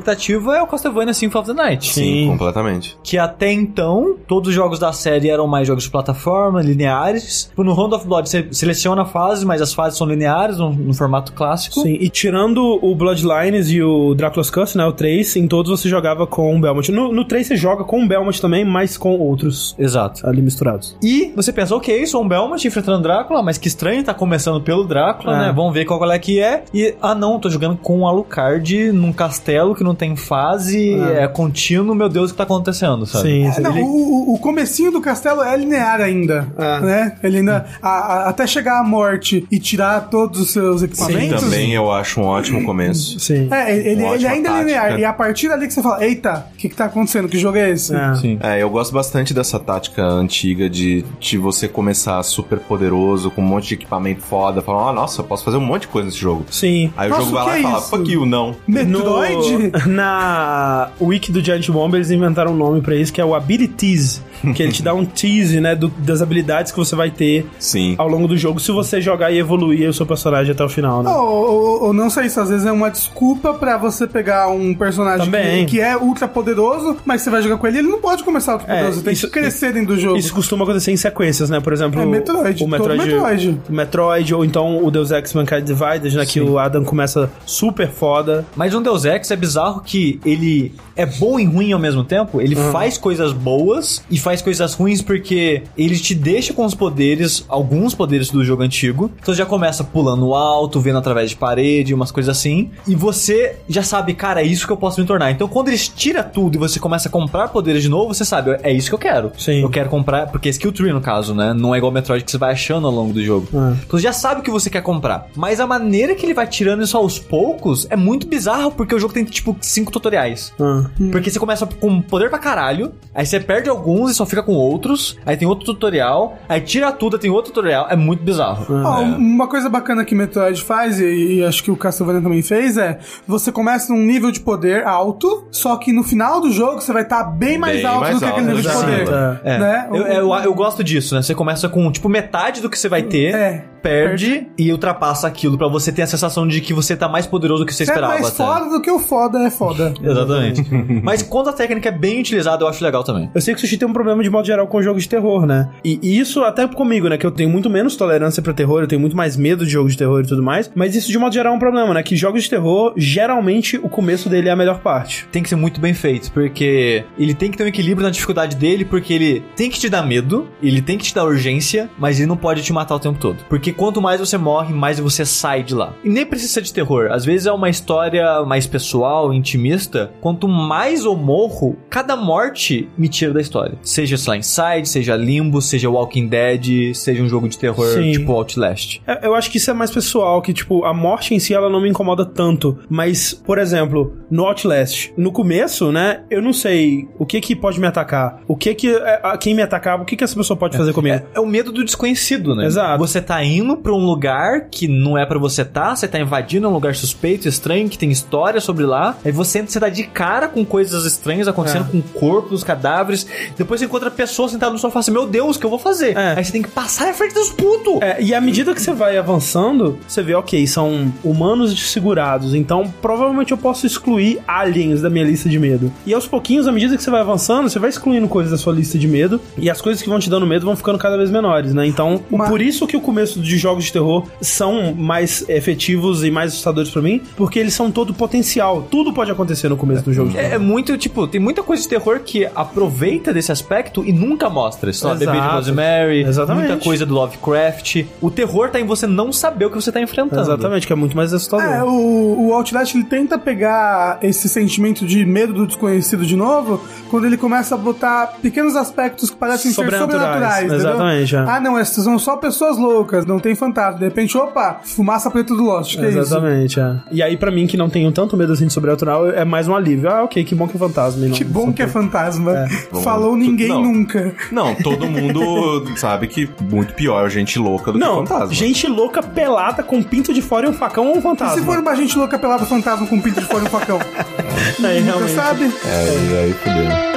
é o Castlevania Symphony of the Night. Sim, Sim. completamente. Que até então, todos os jogos da série eram mais jogos de plataforma, lineares. Tipo, No Round of Blood você seleciona a fase, mas as fases são lineares, no, no formato clássico. Sim, e tirando o Bloodlines e o Dracula's Curse, né, o 3, em todos você jogava com o Belmont. No, no 3 você joga com o Belmont também, mas com outros Exato. ali misturados. E você pensa, ok, sou um Belmont enfrentando Drácula, mas que estranho, tá começando pelo Drácula, É. né? Vamos ver qual é que é. E, ah não, tô jogando com um Alucard num castelo que não tem fase, É. é, contínuo, meu Deus, o que tá acontecendo, sabe? Sim, É, sim. não, Ele- o, o- comecinho do castelo é linear ainda, É. né? Ele ainda, a- a- até chegar à morte e tirar todos os seus equipamentos... Também eu acho um ótimo começo. Sim. É, ele, ele ainda é tática. linear. E a partir dali que você fala, eita, o que que tá acontecendo? Que jogo é esse? É. Sim. É, eu gosto bastante dessa tática antiga de, de você começar super poderoso, com um monte de equipamento foda, falar, ah, nossa, eu posso fazer um monte de coisa nesse jogo. Sim. Aí Nossa, o jogo vai o lá e é fala, fuck you, não. Metroid? Na wiki do Giant Bomb eles inventaram um nome pra isso que é o Abilities, que ele te dá um [LAUGHS] tease, né, do- das habilidades que você vai ter Sim. ao longo do jogo se você jogar e evoluir o seu personagem até o final, né? Ou, ou- ou não sei isso, às vezes é uma desculpa pra você pegar um personagem que, que é ultra poderoso, mas você vai jogar com ele, ele não pode começar ultra É, poderoso, tem isso- que crescer dentro do jogo. Isso costuma acontecer em sequências, né? Por exemplo, É Metroid, o Metroid, todo Metroid. o Metroid ou então o Deus Ex Mankind Divided, né? Que o Adam começa super foda. Mas no Deus Ex é bizarro que ele é bom e ruim ao mesmo tempo. Ele faz coisas boas e faz coisas ruins porque ele te deixa com os poderes, alguns poderes do jogo antigo. Então você já começa pulando alto, vendo através de parede, umas coisas assim. E você já sabe, cara, é isso que eu posso me tornar. Então quando eles tiram tudo e você começa a comprar poderes de novo, você sabe, é isso que eu quero. Sim. Eu quero comprar, porque é skill tree no caso, né? Não é igual Metroid que você vai achando ao longo do jogo. É. Então você já sabe o que você quer comprar. Mas a maneira que ele vai tirando isso aos poucos é muito bizarro, porque o jogo tem tipo cinco tutoriais. Ah. Porque você começa com poder pra caralho, aí você perde alguns e só fica com outros, aí tem outro tutorial, aí tira tudo, tem outro tutorial. É muito bizarro. Ó, Uma coisa bacana que Metroid faz, e, e acho que o Castlevania também fez, é você começa num nível de poder alto, só que no final do jogo você vai estar bem mais Bem alto mais do que aquele nível de poder. É. É. Né? Eu, eu, eu gosto disso, né? Você começa com, tipo, metade do que você vai ter, É. perde e ultrapassa aquilo, pra você ter a sensação de que você tá mais poderoso do que você Você é esperava. mais até. foda do que o foda é foda. [LAUGHS] Exatamente. Mas quando a técnica é bem utilizada, eu acho legal também. Eu sei que o Sushi tem um problema de modo geral com jogos de terror, né? E, e isso até comigo, né? Que eu tenho muito menos tolerância pra terror, eu tenho muito mais medo de jogos de terror e tudo mais. Mas isso de modo geral é um problema, né? Que jogos de terror, geralmente, o começo dele é a melhor parte. tem que ser muito bem feito, porque ele tem que ter um equilíbrio na dificuldade dele, porque ele tem que te dar medo, ele tem que te dar urgência, mas ele não pode te matar o tempo todo. Porque quanto mais você morre, mais você sai de lá. E nem precisa de terror, às vezes é uma história mais pessoal, intimista. Quanto mais eu morro, cada morte me tira da história. Seja, sei lá, Inside, seja Limbo, seja Walking Dead, seja um jogo de terror Sim. tipo Outlast. É, Eu acho que isso é mais pessoal, que, tipo, a morte em si, ela não me incomoda tanto. Mas, por exemplo, no Outlast, no começo, né, eu não sei o que que pode me atacar. O que que, é, a- quem me atacar, o que que essa pessoa pode fazer comigo. É o medo do desconhecido, né? Exato. Você tá indo pra um lugar que não é pra você tá, você tá invadindo um lugar suspeito, estranho, que tem história sobre lá. Aí você, você dá de cara com coisas estranhas acontecendo É. com corpos, cadáveres. Depois você encontra pessoas sentadas no sofá assim, meu Deus, o que eu vou fazer? É. Aí você tem que passar na frente dos putos. É, e à medida que você vai avançando, você vê, ok, são humanos desfigurados, então provavelmente eu posso excluir aliens da minha lista de medo. E aos pouquinhos, à medida que você vai avançando, você vai excluindo coisas da sua lista de medo, e as coisas que vão te dando medo vão ficando cada vez menores, né? Então, Mas- por isso que o começo de jogos de terror são mais efetivos e mais assustadores pra mim, porque eles são todo potencial. Tudo pode acontecer no começo do jogo. de terror. É, é muito, tipo, tem muita coisa de terror que aproveita desse aspecto e nunca mostra. Lá, Bebê de. Rosemary, Exatamente. muita coisa do Lovecraft. O terror tá em você não saber o que você tá enfrentando. Exatamente, que é muito mais assustador. É, o, o Outlast ele tenta pegar esse sentimento de medo do desconhecido de novo quando ele começa a botar pequenos aspectos que parecem ser Sobrenaturais, sobrenaturais. entendeu? exatamente, é. Ah, não, essas são só pessoas loucas, não, não tem fantasma. De repente, opa, fumaça preta do Lost. Que é isso? Exatamente, é. E aí, pra mim, que não tenho tanto medo assim de sobrenatural, é mais um alívio. Ah, ok, que bom que é fantasma. e não- Que bom que é fantasma. [LAUGHS] Vamos- Falou ninguém Não. nunca. Não, todo mundo [LAUGHS] sabe que muito pior gente louca do Não, que fantasma. gente louca pelada com pinto de fora e um facão ou um E fantasma. se for uma gente louca pelada fantasma com pinto de fora e um facão? [LAUGHS] Aí, Você sabe? É, e aí fudeu.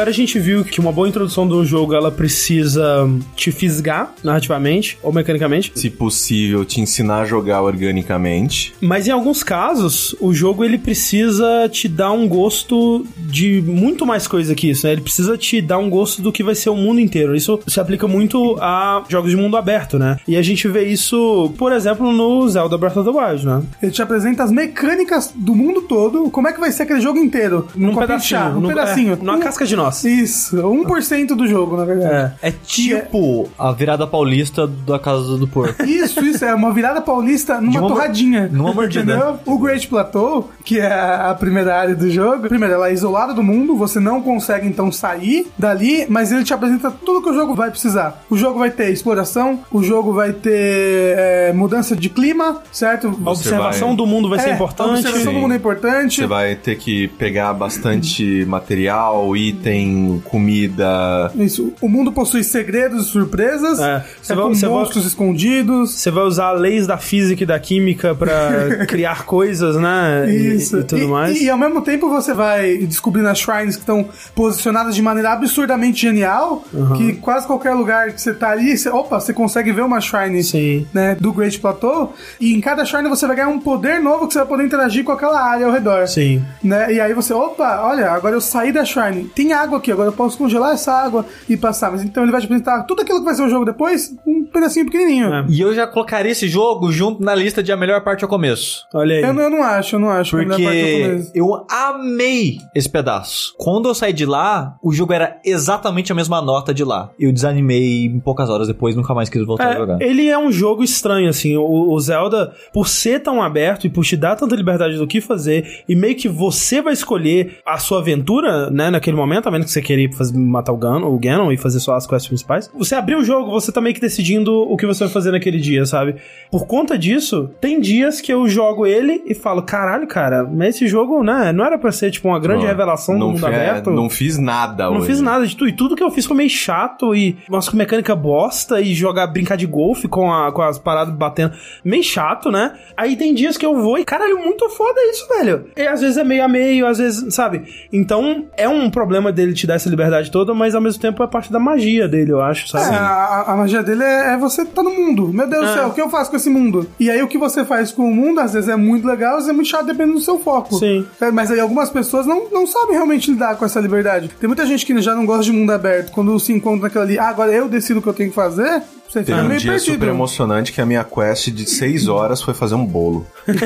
Agora a gente viu que uma boa introdução do jogo, ela precisa te fisgar narrativamente ou mecanicamente. Se possível, te ensinar a jogar organicamente. Mas em alguns casos, o jogo ele precisa te dar um gosto de muito mais coisa que isso, né? Ele precisa te dar um gosto do que vai ser o mundo inteiro. Isso se aplica muito a jogos de mundo aberto, né? E a gente vê isso, por exemplo, no Zelda Breath of the Wild, né? Ele te apresenta as mecânicas do mundo todo, como é que vai ser aquele jogo inteiro. Num pedacinho. chá, num num- pedacinho. é, numa Um- casca de nós. Isso, 1% do jogo, na verdade. É. É tipo a virada paulista da Casa do Porco. [LAUGHS] Isso, isso, é uma virada paulista numa uma torradinha. numa mordida. Entendeu? O Great Plateau, que é a primeira área do jogo, primeiro, ela é isolada do mundo, você não consegue então sair dali, mas ele te apresenta tudo que o jogo vai precisar. O jogo vai ter exploração, o jogo vai ter é, mudança de clima, certo? A observação vai- do mundo vai ser É, A importante. observação do Sim. mundo é importante. Você vai ter que pegar bastante material, item, comida. Isso. O mundo possui segredos e surpresas. É. Você É, vai- com você vai- monstros escondidos. Você vai usar leis da física e da química pra [LAUGHS] criar coisas, né? E- Isso. E, tudo mais. E, ao mesmo tempo você vai descobrindo as shrines que estão posicionadas de maneira absurdamente genial, que quase qualquer lugar que você tá ali, você, opa, você consegue ver uma shrine Sim. né, do Great Plateau, e em cada shrine você vai ganhar um poder novo que você vai poder interagir com aquela área ao redor. Sim. Né? E aí você, opa, olha, agora eu saí da Shrine, tem água aqui, agora eu posso congelar essa água e passar. Mas então ele vai te apresentar tudo aquilo que vai ser o jogo depois, um pedacinho pequenininho. É. E eu já colocaria esse jogo junto na lista de a melhor parte ao começo. Olha aí. Eu, não- eu não acho, eu não acho. que a melhor parte é o Porque começo. eu amei esse pedaço. Quando eu saí de lá, o jogo era exatamente a mesma nota de lá. Eu desanimei em poucas horas depois, nunca mais quis voltar a jogar. É, ele é um jogo estranho, assim. O, o Zelda, por ser tão aberto e por te dar tanta liberdade do que fazer, e meio que você vai escolher a sua aventura, né, naquele momento, a menos que você queira ir fazer, matar o, Gan, o Ganon e fazer só as quests principais. Você abriu o jogo, você tá meio que decidindo o que você vai fazer naquele dia, sabe? Por conta disso, tem dias que eu jogo ele e falo, caralho, cara, mas esse jogo, né, não era pra ser, tipo, uma grande Ó, revelação do não mundo fe- aberto. Não fiz nada Não hoje. fiz nada de tudo. E tudo que eu fiz foi meio chato e umas mecânica bosta e jogar, brincar de golfe com, a, com as paradas batendo. Meio chato, né? Aí tem dias que eu vou e, caralho, muito foda isso, velho. E às vezes é meio a meio, às vezes, sabe? Então é um problema dele te dar essa liberdade toda, mas ao mesmo tempo é parte da magia dele, eu acho, É, sabe? a, a magia dele é, é você tá no mundo. Meu Deus do É. céu, o que eu faço com esse mundo? E aí o que você faz com o mundo, às vezes é muito legal, às vezes é muito chato, dependendo do seu foco. Sim. É, mas aí algumas pessoas não, não sabem realmente lidar com essa liberdade. Tem muita gente que já não gosta de mundo aberto. Quando se encontra naquela ali, ah, agora eu decido o que eu tenho que fazer, você Teve um meio dia perdido. super emocionante que a minha quest de 6 horas foi fazer um bolo. [LAUGHS]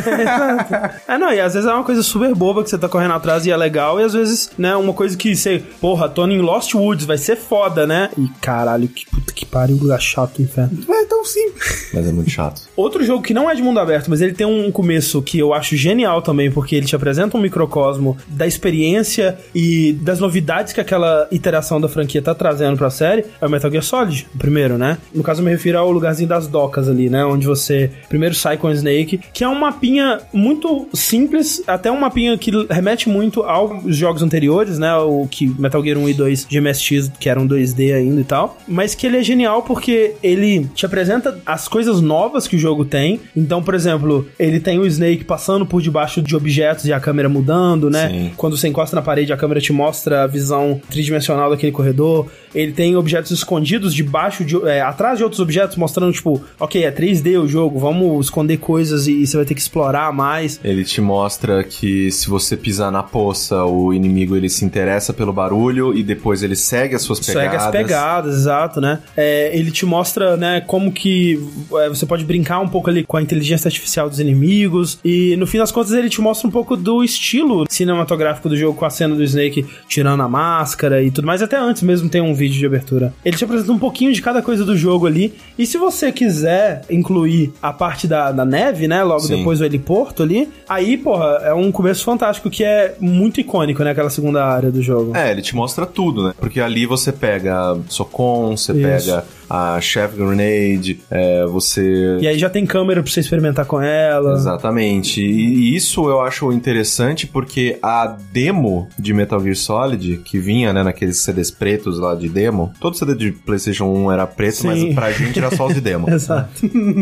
É, não, e às vezes é uma coisa super boba que você tá correndo atrás e é legal, e às vezes, né, uma coisa que você, porra, tô em Lost Woods, vai ser foda, né? E caralho, que puta que pariu, lugar chato, inferno. É tão simples. Mas é muito chato. Outro jogo que não é de mundo aberto, mas ele tem um começo que eu acho genial também, porque ele te apresenta um microcosmo da experiência e das novidades que aquela iteração da franquia tá trazendo pra série, é o Metal Gear Solid, o primeiro, né? No caso eu me refiro ao lugarzinho das docas ali, né? Onde você primeiro sai com o Snake, que é um mapinha muito simples, até um mapinha que remete muito aos jogos anteriores, né? O que Metal Gear 1 e 2 de MSX, que eram 2D ainda e tal, mas que ele é genial porque ele te apresenta apresenta as coisas novas que o jogo tem. Então, por exemplo, ele tem o Snake passando por debaixo de objetos e a câmera mudando, né? Sim. Quando você encosta na parede, a câmera te mostra a visão tridimensional daquele corredor. Ele tem objetos escondidos debaixo de. é, atrás de outros objetos, mostrando, tipo, ok, é 3D o jogo, vamos esconder coisas e você vai ter que explorar mais. Ele te mostra que se você pisar na poça, o inimigo ele se interessa pelo barulho e depois ele segue as suas pegadas. Segue as pegadas, exato, né? É, ele te mostra, né, como que é, você pode brincar um pouco ali com a inteligência artificial dos inimigos. E no fim das contas, ele te mostra um pouco do estilo cinematográfico do jogo com a cena do Snake tirando a máscara e tudo mais. Até antes mesmo tem um vídeo de abertura. Ele te apresenta um pouquinho de cada coisa do jogo ali. E se você quiser incluir a parte da, da neve, né? Logo Sim. depois do heliporto ali, aí, porra, é um começo fantástico que é muito icônico, né? Aquela segunda área do jogo. É, ele te mostra tudo, né? Porque ali você pega Socon, você Isso. pega a Chef Grenade, é, você. E aí já tem câmera pra você experimentar com ela. Exatamente. E isso eu acho interessante porque a demo de Metal Gear Solid, que vinha, né, naqueles CDs pretos lá de demo, todo CD de PlayStation 1 era preto, Sim. mas pra gente era só os de [LAUGHS] demo. Exato.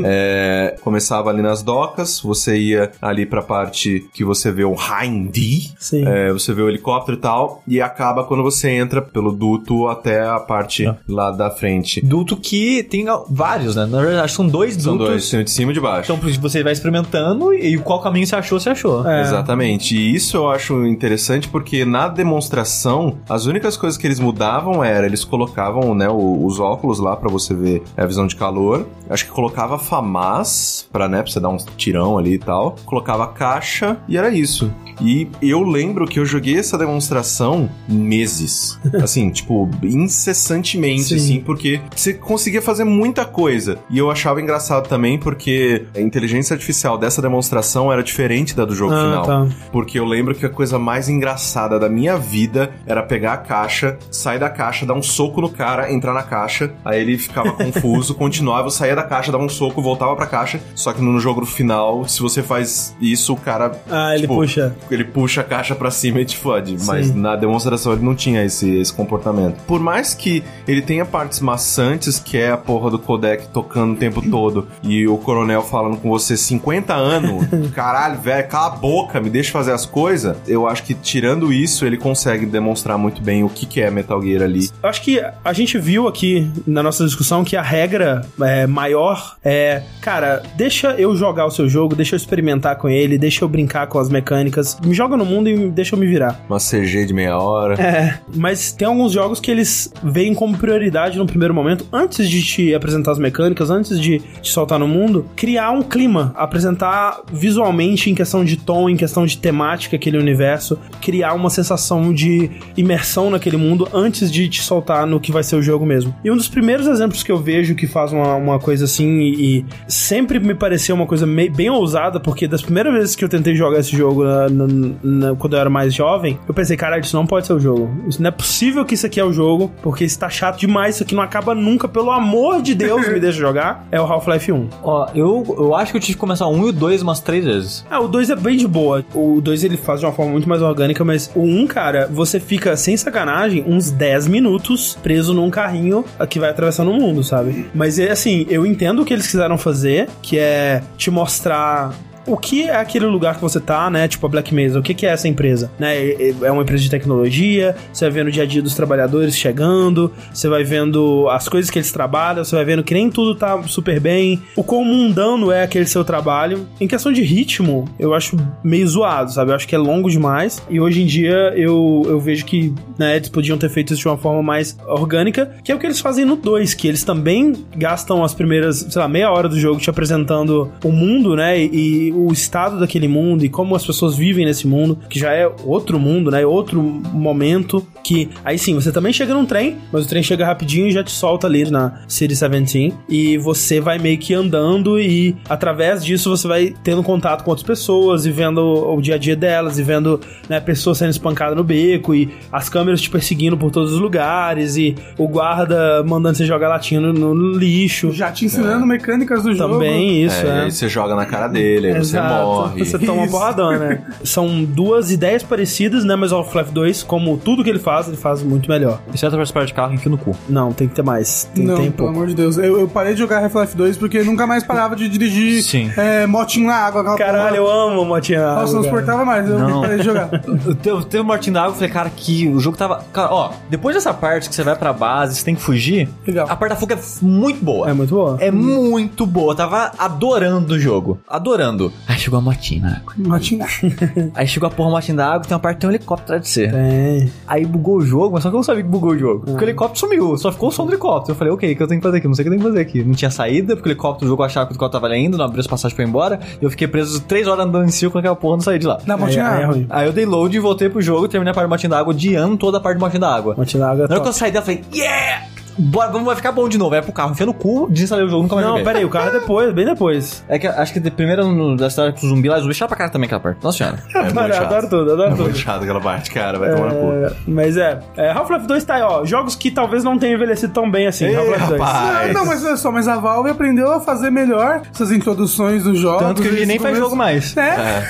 É, começava ali nas docas, você ia ali pra parte que você vê o Hindy, é, você vê o helicóptero e tal, e acaba quando você entra pelo duto até a parte Ah. lá da frente. Duto que tem vários, né? Na verdade, acho que são dois São dutos. dois, tem o de cima e de baixo. Então você vai experimentando e qual caminho você achou, você achou. É. Exatamente. E isso eu acho interessante porque na demonstração, as únicas coisas que eles mudavam era eles colocavam, né, os óculos lá pra você ver a visão de calor. Acho que colocava FAMAS pra, né, pra você dar um tirão ali e tal. Colocava caixa e era isso. E eu lembro que eu joguei essa demonstração meses. [LAUGHS] Assim, tipo, incessantemente, Sim. assim, porque você conseguia fazer muita coisa. E eu achava engraçado também porque a inteligência artificial dessa demonstração era diferente da do jogo Ah, final. tá. Porque eu lembro que a coisa mais engraçada da minha vida era pegar a caixa, sair da caixa, dar um soco no cara, entrar na caixa, aí ele ficava confuso, [LAUGHS] continuava, eu saía da caixa, dava um soco, voltava pra caixa. Só que no jogo final, se você faz isso, o cara. Ah, ele tipo, puxa. Ele puxa a caixa pra cima e te fode. Mas na demonstração ele não tinha esse, esse comportamento. Por mais que ele tenha partes maçantes, que é a porra do codec tocando o tempo todo, e o coronel falando com você 50 anos, [LAUGHS] caralho, velho, cala a boca, me deixa fazer as coisas. Eu acho que tirando isso, ele consegue demonstrar muito bem o que, que é Metal Gear ali. Eu acho que a gente viu aqui na nossa discussão que a regra é, maior é, cara, deixa eu jogar o seu jogo, deixa eu experimentar com ele, deixa eu brincar com as mecânicas, me joga no mundo e deixa eu me virar. Uma CG de meia hora. É, mas tem alguns jogos que eles veem como prioridade no primeiro momento, antes de te apresentar as mecânicas, antes de te soltar no mundo, criar um clima, apresentar visualmente em questão de tom, em questão de temática aquele universo, criar uma sensação de imersão naquele mundo antes de te soltar no que vai ser o jogo mesmo. E um dos primeiros exemplos que eu vejo que faz uma, uma coisa assim e, e sempre me pareceu uma coisa mei- bem ousada, porque das primeiras vezes que eu tentei jogar esse jogo na- na- na- quando eu era mais jovem, eu pensei, caralho, isso não pode ser o jogo. Isso não é possível que isso aqui é o jogo, porque isso tá chato demais, isso aqui não acaba nunca, pelo amor de Deus, me deixa jogar. É o Half-Life 1. Ó, eu, eu acho que eu tive que começar o 1 e o 2 umas três vezes. Ah, o 2 é bem de boa. O 2 ele faz de uma forma muito mais orgânica, mas o 1, um, cara, você fica, sem sacanagem, uns 10 minutos preso num carrinho que vai atravessando o mundo, sabe? Mas é assim, eu entendo o que eles quiseram fazer, que é te mostrar o que é aquele lugar que você tá, né? Tipo a Black Mesa, o que, que é essa empresa? Né? É uma empresa de tecnologia, você vai vendo o dia a dia dos trabalhadores chegando, você vai vendo as coisas que eles trabalham, você vai vendo que nem tudo tá super bem, o quão mundano é aquele seu trabalho. Em questão de ritmo, eu acho meio zoado, sabe? Eu acho que é longo demais. E hoje em dia eu, eu vejo que né, eles podiam ter feito isso de uma forma mais orgânica, que é o que eles fazem no 2, que eles também gastam as primeiras, sei lá, meia hora do jogo te apresentando o mundo, né? E o estado daquele mundo e como as pessoas vivem nesse mundo, que já é outro mundo, né? Outro momento que aí sim, você também chega num trem, mas o trem chega rapidinho e já te solta ali na City 17 e você vai meio que andando e através disso você vai tendo contato com outras pessoas e vendo o, o dia a dia delas e vendo, né, pessoas sendo espancadas no beco e as câmeras te perseguindo por todos os lugares e o guarda mandando você jogar latinha no, no lixo. Já te ensinando mecânicas do jogo. Também isso, é, é. Aí você joga na cara dele, aí morre. Você toma uma Isso. porradona, né? [LAUGHS] São duas ideias parecidas, né? Mas o Half-Life 2, como tudo que ele faz, ele faz muito melhor. Exceto pra separar de carro, enfia no cu. Não, tem que ter mais. Tem, Não, tem pelo pouco. amor de Deus. Eu, eu parei de jogar Half-Life 2 porque nunca mais parava de dirigir Sim. é, motinho na água. Caralho, eu amo Motinha. Nossa, não suportava mais. Eu Não. parei de jogar. [LAUGHS] Eu te- eu teve Martin da água, eu falei, cara, que o jogo tava. Cara, ó, depois dessa parte que você vai pra base, você tem que fugir, Legal. a parte da fuga é muito boa. É muito boa. É muito boa. Eu tava adorando o jogo. Adorando. Aí chegou a motinha na água. Motinho. [LAUGHS] Aí chegou a porra motinha da água, tem uma parte que tem um helicóptero atrás de você. Tem. Aí bugou o jogo, mas só que eu não sabia que bugou o jogo. Porque o helicóptero sumiu, só ficou o som do helicóptero. Eu falei, ok, o que eu tenho que fazer aqui? Não sei o que eu tenho que fazer aqui. Não tinha saída, porque o helicóptero, o jogo achava que o helicóptero tava ali ainda, não abriu as passagens pra ir embora. E eu fiquei preso três horas andando em círculo naquela porra, não saí de lá. Na motinha. aí é ruim. Aí eu dei load e voltei pro jogo, terminei a parte de motinha da água, odiando toda a parte de motinha da água. Motinha da água é Na hora que eu saí dela, eu falei, yeah! Bora, vamos, vai ficar bom de novo. Aí pro carro, enfia no cu, desinstalei o jogo, nunca mais Não, joguei. pera aí, o carro é depois, bem depois. É que acho que de primeiro no, da história com o zumbi lá, o zumbi chapa pra cara também aquela parte. Nossa senhora. É muito Adoro, chato. adoro tudo, adoro É tudo. muito chato aquela parte, cara. Vai tomar no cu. É, mas é, é, Half-Life 2 tá aí, ó. Jogos que talvez não tenham envelhecido tão bem assim. Half-Life 2. rapaz. Não, não, mas olha só, mas a Valve aprendeu a fazer melhor essas introduções dos jogos. Tanto que ele nem faz jogo mais. É?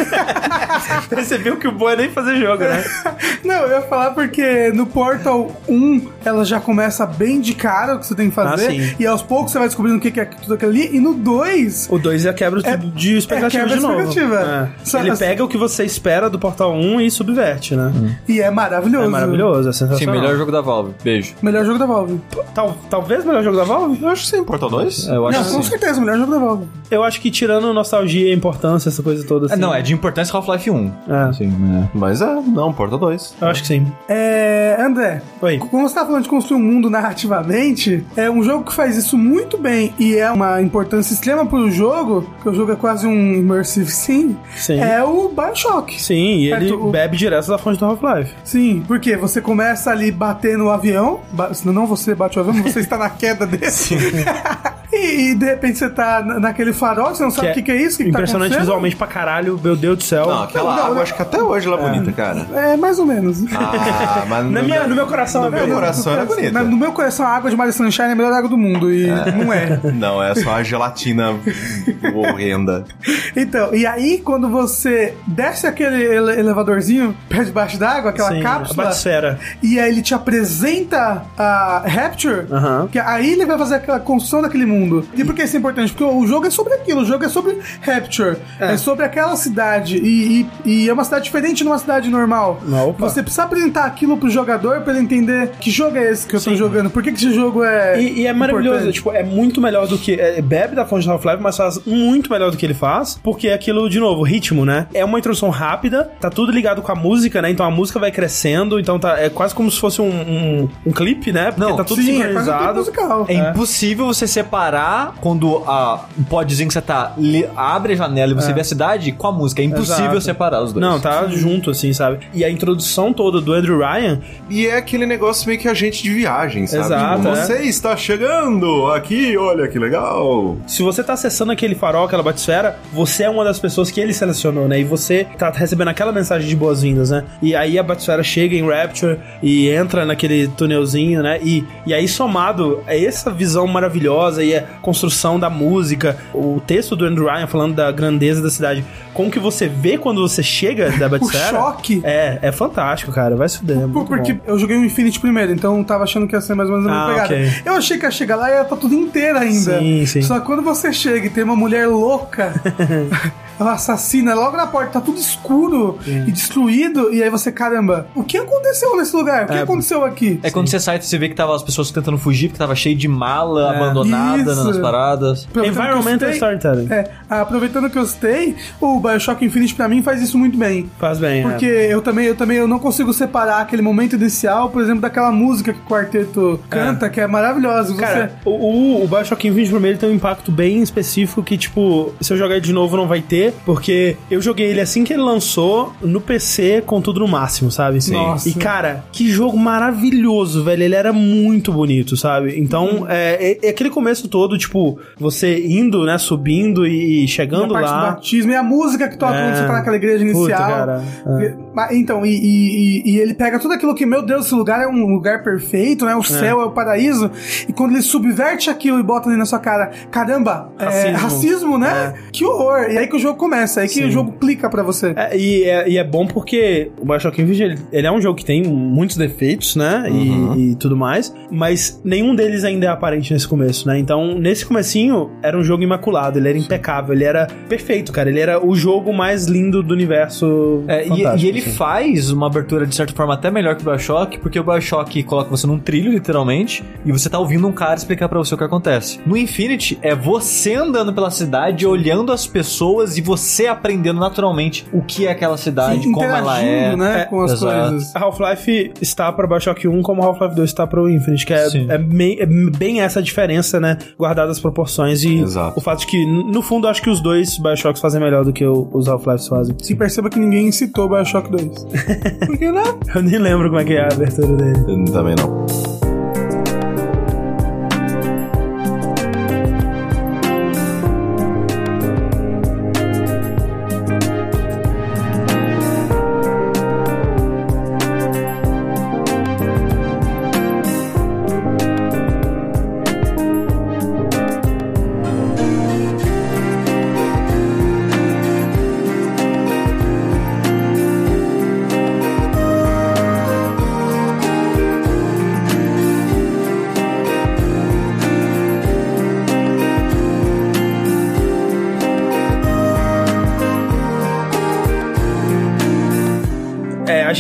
[LAUGHS] Você viu que o bom é nem fazer jogo, né? [LAUGHS] Não, eu ia falar porque no Portal 1 ela já começa bem de cara o que você tem que fazer. Ah, sim. e aos poucos você vai descobrindo o que que é tudo aquilo ali. E no 2. O 2 é quebra É- de expectativa é quebra de novo. expectativa. É. Só- Ele pega o que você espera do Portal 1 e subverte, né? E é maravilhoso. É maravilhoso, é Sim, sensacional. melhor jogo da Valve. Beijo. Melhor jogo da Valve. Tal, talvez o melhor jogo da Valve? Eu acho que sim, Portal 2. É, eu acho Não, que com sim. certeza, melhor jogo da Valve. Eu acho que tirando nostalgia e importância, essa coisa toda assim. É, não, é de importância Half-Life 1. É. Sim, né? Mas é, não, Portal 2. Eu acho que sim. É. André. Oi. Como você tá falando de construir um mundo narrativamente, é um jogo que faz isso muito bem e é uma importância extrema pro jogo, que o jogo é quase um immersive sim, Sim. é o Bioshock. Sim, e ele o- bebe direto da fonte do Half-Life. Sim, porque você começa ali batendo o avião, ba senão não você bate o avião, você está na queda dele. [LAUGHS] e, e de repente você tá na- naquele farol, você não sabe o que, que é isso, que, que tá impressionante visualmente pra caralho, meu Deus do céu. Não, aquela Não, não, água, não. acho que até hoje ela é bonita, cara. É, mais ou menos. Ah, mas [LAUGHS] Na minha- no meu coração no é meu coração era bonita. Mas no meu coração, a água de Maria Sunshine é a melhor água do mundo, e não é. [LAUGHS] Não, é só a gelatina horrenda. Então, e aí quando você desce aquele ele- elevadorzinho perto debaixo d'água, aquela Sim, a cápsula, batisfera. e aí ele te apresenta a Rapture, Aham. que aí ele vai fazer aquela construção daquele mundo. E por que isso é importante? Porque o jogo é sobre aquilo, o jogo é sobre Rapture, é, sobre aquela cidade, e, e- e é uma cidade diferente de uma cidade normal. Opa. Você precisa apresentar aquilo pro jogador pra ele entender que jogo é esse que eu tô Sim. jogando, por que, que esse jogo é. E, e é maravilhoso, importante. tipo, é muito melhor do que. É, bebe da fonte do Half-Life, mas faz muito melhor do que ele faz. Porque é aquilo, de novo, ritmo, né? É uma introdução rápida, tá tudo ligado com a música, né? Então a música vai crescendo, então tá, é quase como se fosse um, um, um clipe, né? Porque Não, tá tudo Sim, é sincronizado. musical. É, impossível você separar quando a, o podzinho que você tá li- abre a janela e você vê a cidade com a música. É impossível Exato. separar os dois. Não, tá junto, assim, sabe? E a introdução toda do Andrew Ryan, E é aquele negócio meio que agente de viagem, sabe? Exato, Tipo, é. você está chegando aqui, olha que legal. se você tá acessando aquele farol, aquela batisfera, você é uma das pessoas que ele selecionou, né? E você tá recebendo aquela mensagem de boas-vindas, né? E aí a batisfera chega em Rapture e entra naquele túnelzinho, né? E, e aí somado a essa visão maravilhosa e construção da música, o texto do Andrew Ryan falando da grandeza da cidade, como que você vê quando você chega da [LAUGHS] O batisfera... choque. É, é fantástico, cara. Vai se fuder. é Porque bom. eu joguei o Infinity primeiro, então eu tava achando que ia ser mais ou menos a mesma Ah, pegada. ok. Eu achei que ia chegar lá e ia estar tudo inteira ainda. Sim, sim. Só que quando você chega e tem uma mulher louca, [LAUGHS] assassina logo na porta, tá tudo escuro e destruído, e aí você, caramba, o que aconteceu nesse lugar? O que É, aconteceu aqui? É quando você sai e você vê que tava as pessoas tentando fugir, porque tava cheio de mala abandonada Isso. nas paradas. Environmental storytelling. É, aproveitando que eu citei, o Bioshock Infinite pra mim faz isso muito bem. Faz bem, Porque é. eu também, eu também eu não consigo separar aquele momento inicial, por exemplo, daquela música que o quarteto canta, que é maravilhosa. Você, Cara, o, o, o Bioshock Infinite pra mim ele tem um impacto bem específico que, tipo, se eu jogar de novo não vai ter, porque eu joguei ele assim que ele lançou no PC com tudo no máximo, sabe? Sim. Nossa. E, cara, que jogo maravilhoso, velho. Ele era muito bonito, sabe? Então, é, é- é aquele começo todo, tipo, você indo, né, subindo e e a chegando parte do lá. batismo e a música que toca É. quando você tá naquela igreja Puta, inicial. cara, é. Mas, então, e, e- e- ele pega tudo aquilo que, meu Deus, esse lugar é um lugar perfeito, né? O céu é o paraíso. E quando ele subverte aquilo e bota ali na sua cara, caramba, é, Racismo. racismo, né? Que horror. E aí que o jogo começa, aí que Sim. o jogo clica pra você. É, e, é, e é bom porque o Bioshock Infinite, ele, ele é um jogo que tem muitos defeitos, né? E, e tudo mais. Mas nenhum deles ainda é aparente nesse começo, né? Então, nesse comecinho, era um jogo imaculado. Ele era impecável. Ele era perfeito, cara. Ele era o jogo mais lindo do universo. É, e ele faz uma abertura de certa forma até melhor que o Bioshock, porque o Bioshock coloca você num trilho, literalmente, e você tá ouvindo um cara explicar pra você o que acontece. No Infinity, é você andando pela cidade, olhando as pessoas e você aprendendo naturalmente o que é aquela cidade, como ela é. Né? com as exato. coisas. Half-Life está para Bioshock 1 como Half-Life 2 está para o Infinite, que é, Sim. é, mei- é bem essa diferença, né? Guardadas as proporções e Exato. o fato de que, no fundo, acho que os dois Bioshocks fazem melhor do que o- os Half-Lives fazem. Se perceba que ninguém citou Bioshock 2. [LAUGHS] Por que não? Eu nem lembro como é que é a abertura dele. Eu Também não.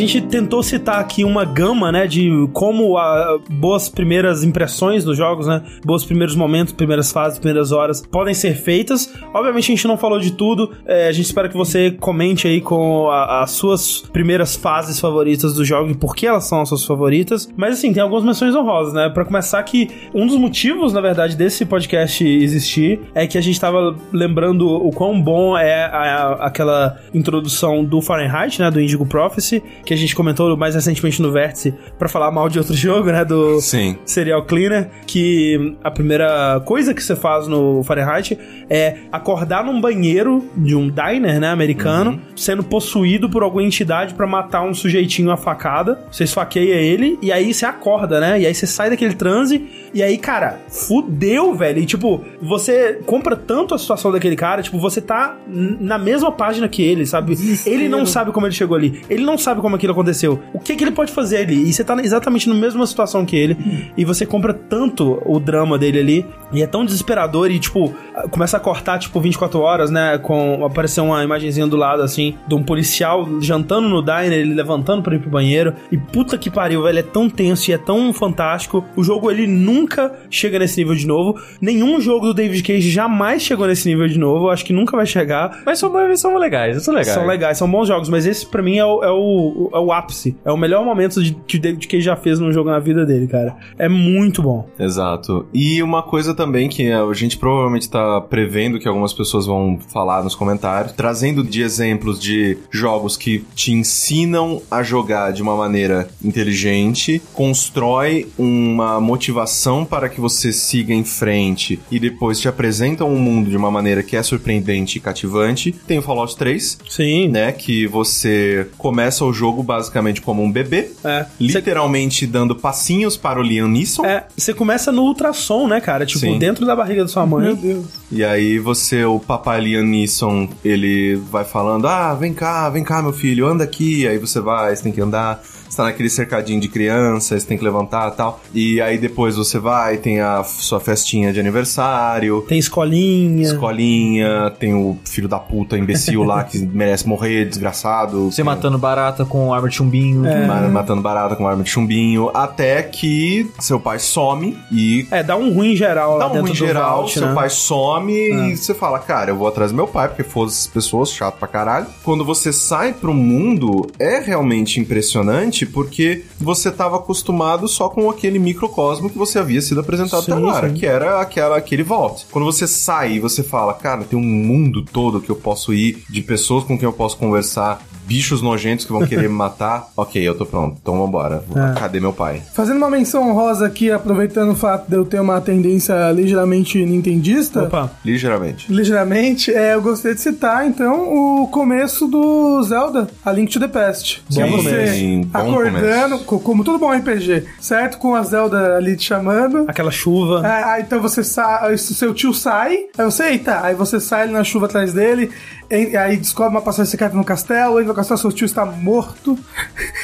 Gente tentou citar aqui uma gama, né, de como a, boas primeiras impressões dos jogos, né, boas primeiros momentos, primeiras fases, primeiras horas podem ser feitas. Obviamente a gente não falou de tudo, é, a gente espera que você comente aí com as suas primeiras fases favoritas do jogo e por que elas são as suas favoritas. Mas assim, tem algumas menções honrosas, né, Pra começar que um dos motivos, na verdade, desse podcast existir é que a gente tava lembrando o quão bom é a- aquela introdução do Fahrenheit, né, do Indigo Prophecy, que a gente comentou mais recentemente no Vértice pra falar mal de outro [LAUGHS] jogo, né, do Sim. Serial Cleaner, que a primeira coisa que você faz no Fahrenheit é acordar num banheiro de um diner, né, americano, sendo possuído por alguma entidade pra matar um sujeitinho a facada. Você esfaqueia ele e aí você acorda, né? E aí você sai daquele transe e aí, cara, fudeu, velho. E tipo, você compra tanto a situação daquele cara, tipo, você tá na mesma página que ele, sabe? Ele não sabe como ele chegou ali. Ele não sabe como aquilo aconteceu. O que que ele pode fazer ali? E você tá exatamente na mesma situação que ele. E você compra tanto o drama dele ali. E é tão desesperador. E, tipo, começa a cortar, tipo, 24 horas, né? Com aparecer uma imagenzinha do lado, assim, de um policial jantando no diner, ele levantando pra ir pro banheiro. E puta que pariu, velho. É tão tenso e é tão fantástico. O jogo, ele nunca chega nesse nível de novo. Nenhum jogo do David Cage jamais chegou nesse nível de novo. Eu acho que nunca vai chegar. Mas são, são legais, são legais. São legais, são bons jogos, mas esse pra mim é o, é o, é o ápice. É o melhor momento de- que o David Cage já fez num jogo na vida dele, cara. É muito bom. Exato. E uma coisa também que a gente provavelmente tá prevendo que algumas pessoas vão falar nos comentários, trazendo de exemplos de jogos que te ensinam a jogar de uma maneira inteligente, constrói uma motivação para que você siga em frente e depois te apresentam um mundo de uma maneira que é surpreendente e cativante. Tem o Fallout 3, Sim. né, que você começa o jogo basicamente como um bebê, É. Cê- literalmente dando passinhos para o Liam Neeson. É, você começa no ultrassom, né, cara? Tipo, Sim. dentro da barriga da sua Meu mãe. Deus. E aí você, o papai Liam Neeson, ele vai falando, ah, vem cá, vem cá, meu filho, anda aqui. Aí você vai, você tem que andar. Você tá naquele cercadinho de criança, você tem que levantar e tal. E aí depois você vai, tem a sua festinha de aniversário. Tem escolinha. Escolinha, tem o filho da puta imbecil lá que [LAUGHS] merece morrer, desgraçado. Você Tem- matando barata com arma de chumbinho. ma- Matando barata com arma de chumbinho. Até que seu pai some e É, dá um ruim geral lá Dá um dentro ruim do geral, vault, seu né? pai some e você fala, cara, eu vou atrás do meu pai, porque essas pessoas, chato pra caralho. Quando você sai pro mundo, é realmente impressionante, porque você tava acostumado só com aquele microcosmo que você havia sido apresentado Sim, até agora, sim. que era aquela, aquele vault. Quando você sai e você fala, cara, tem um mundo todo que eu posso ir, de pessoas com quem eu posso conversar, bichos nojentos que vão querer me [LAUGHS] matar, ok, eu tô pronto, então vambora. É. Cadê meu pai? Fazendo uma menção honrosa aqui, aproveitando o fato de eu ter uma tendência ligeiramente nintendista, Opa. Ligeiramente. ligeiramente, é, eu gostaria de citar, então, o começo do Zelda, A Link to the Past. Que é Sim, você sim, bom acordando, co- como todo bom RPG, certo? Com a Zelda ali te chamando. Aquela chuva. Aí, aí, então você sai, seu tio sai, aí você, eita, aí você sai ali na chuva atrás dele, aí descobre uma passagem secreta no castelo, entra no castelo, seu tio está morto.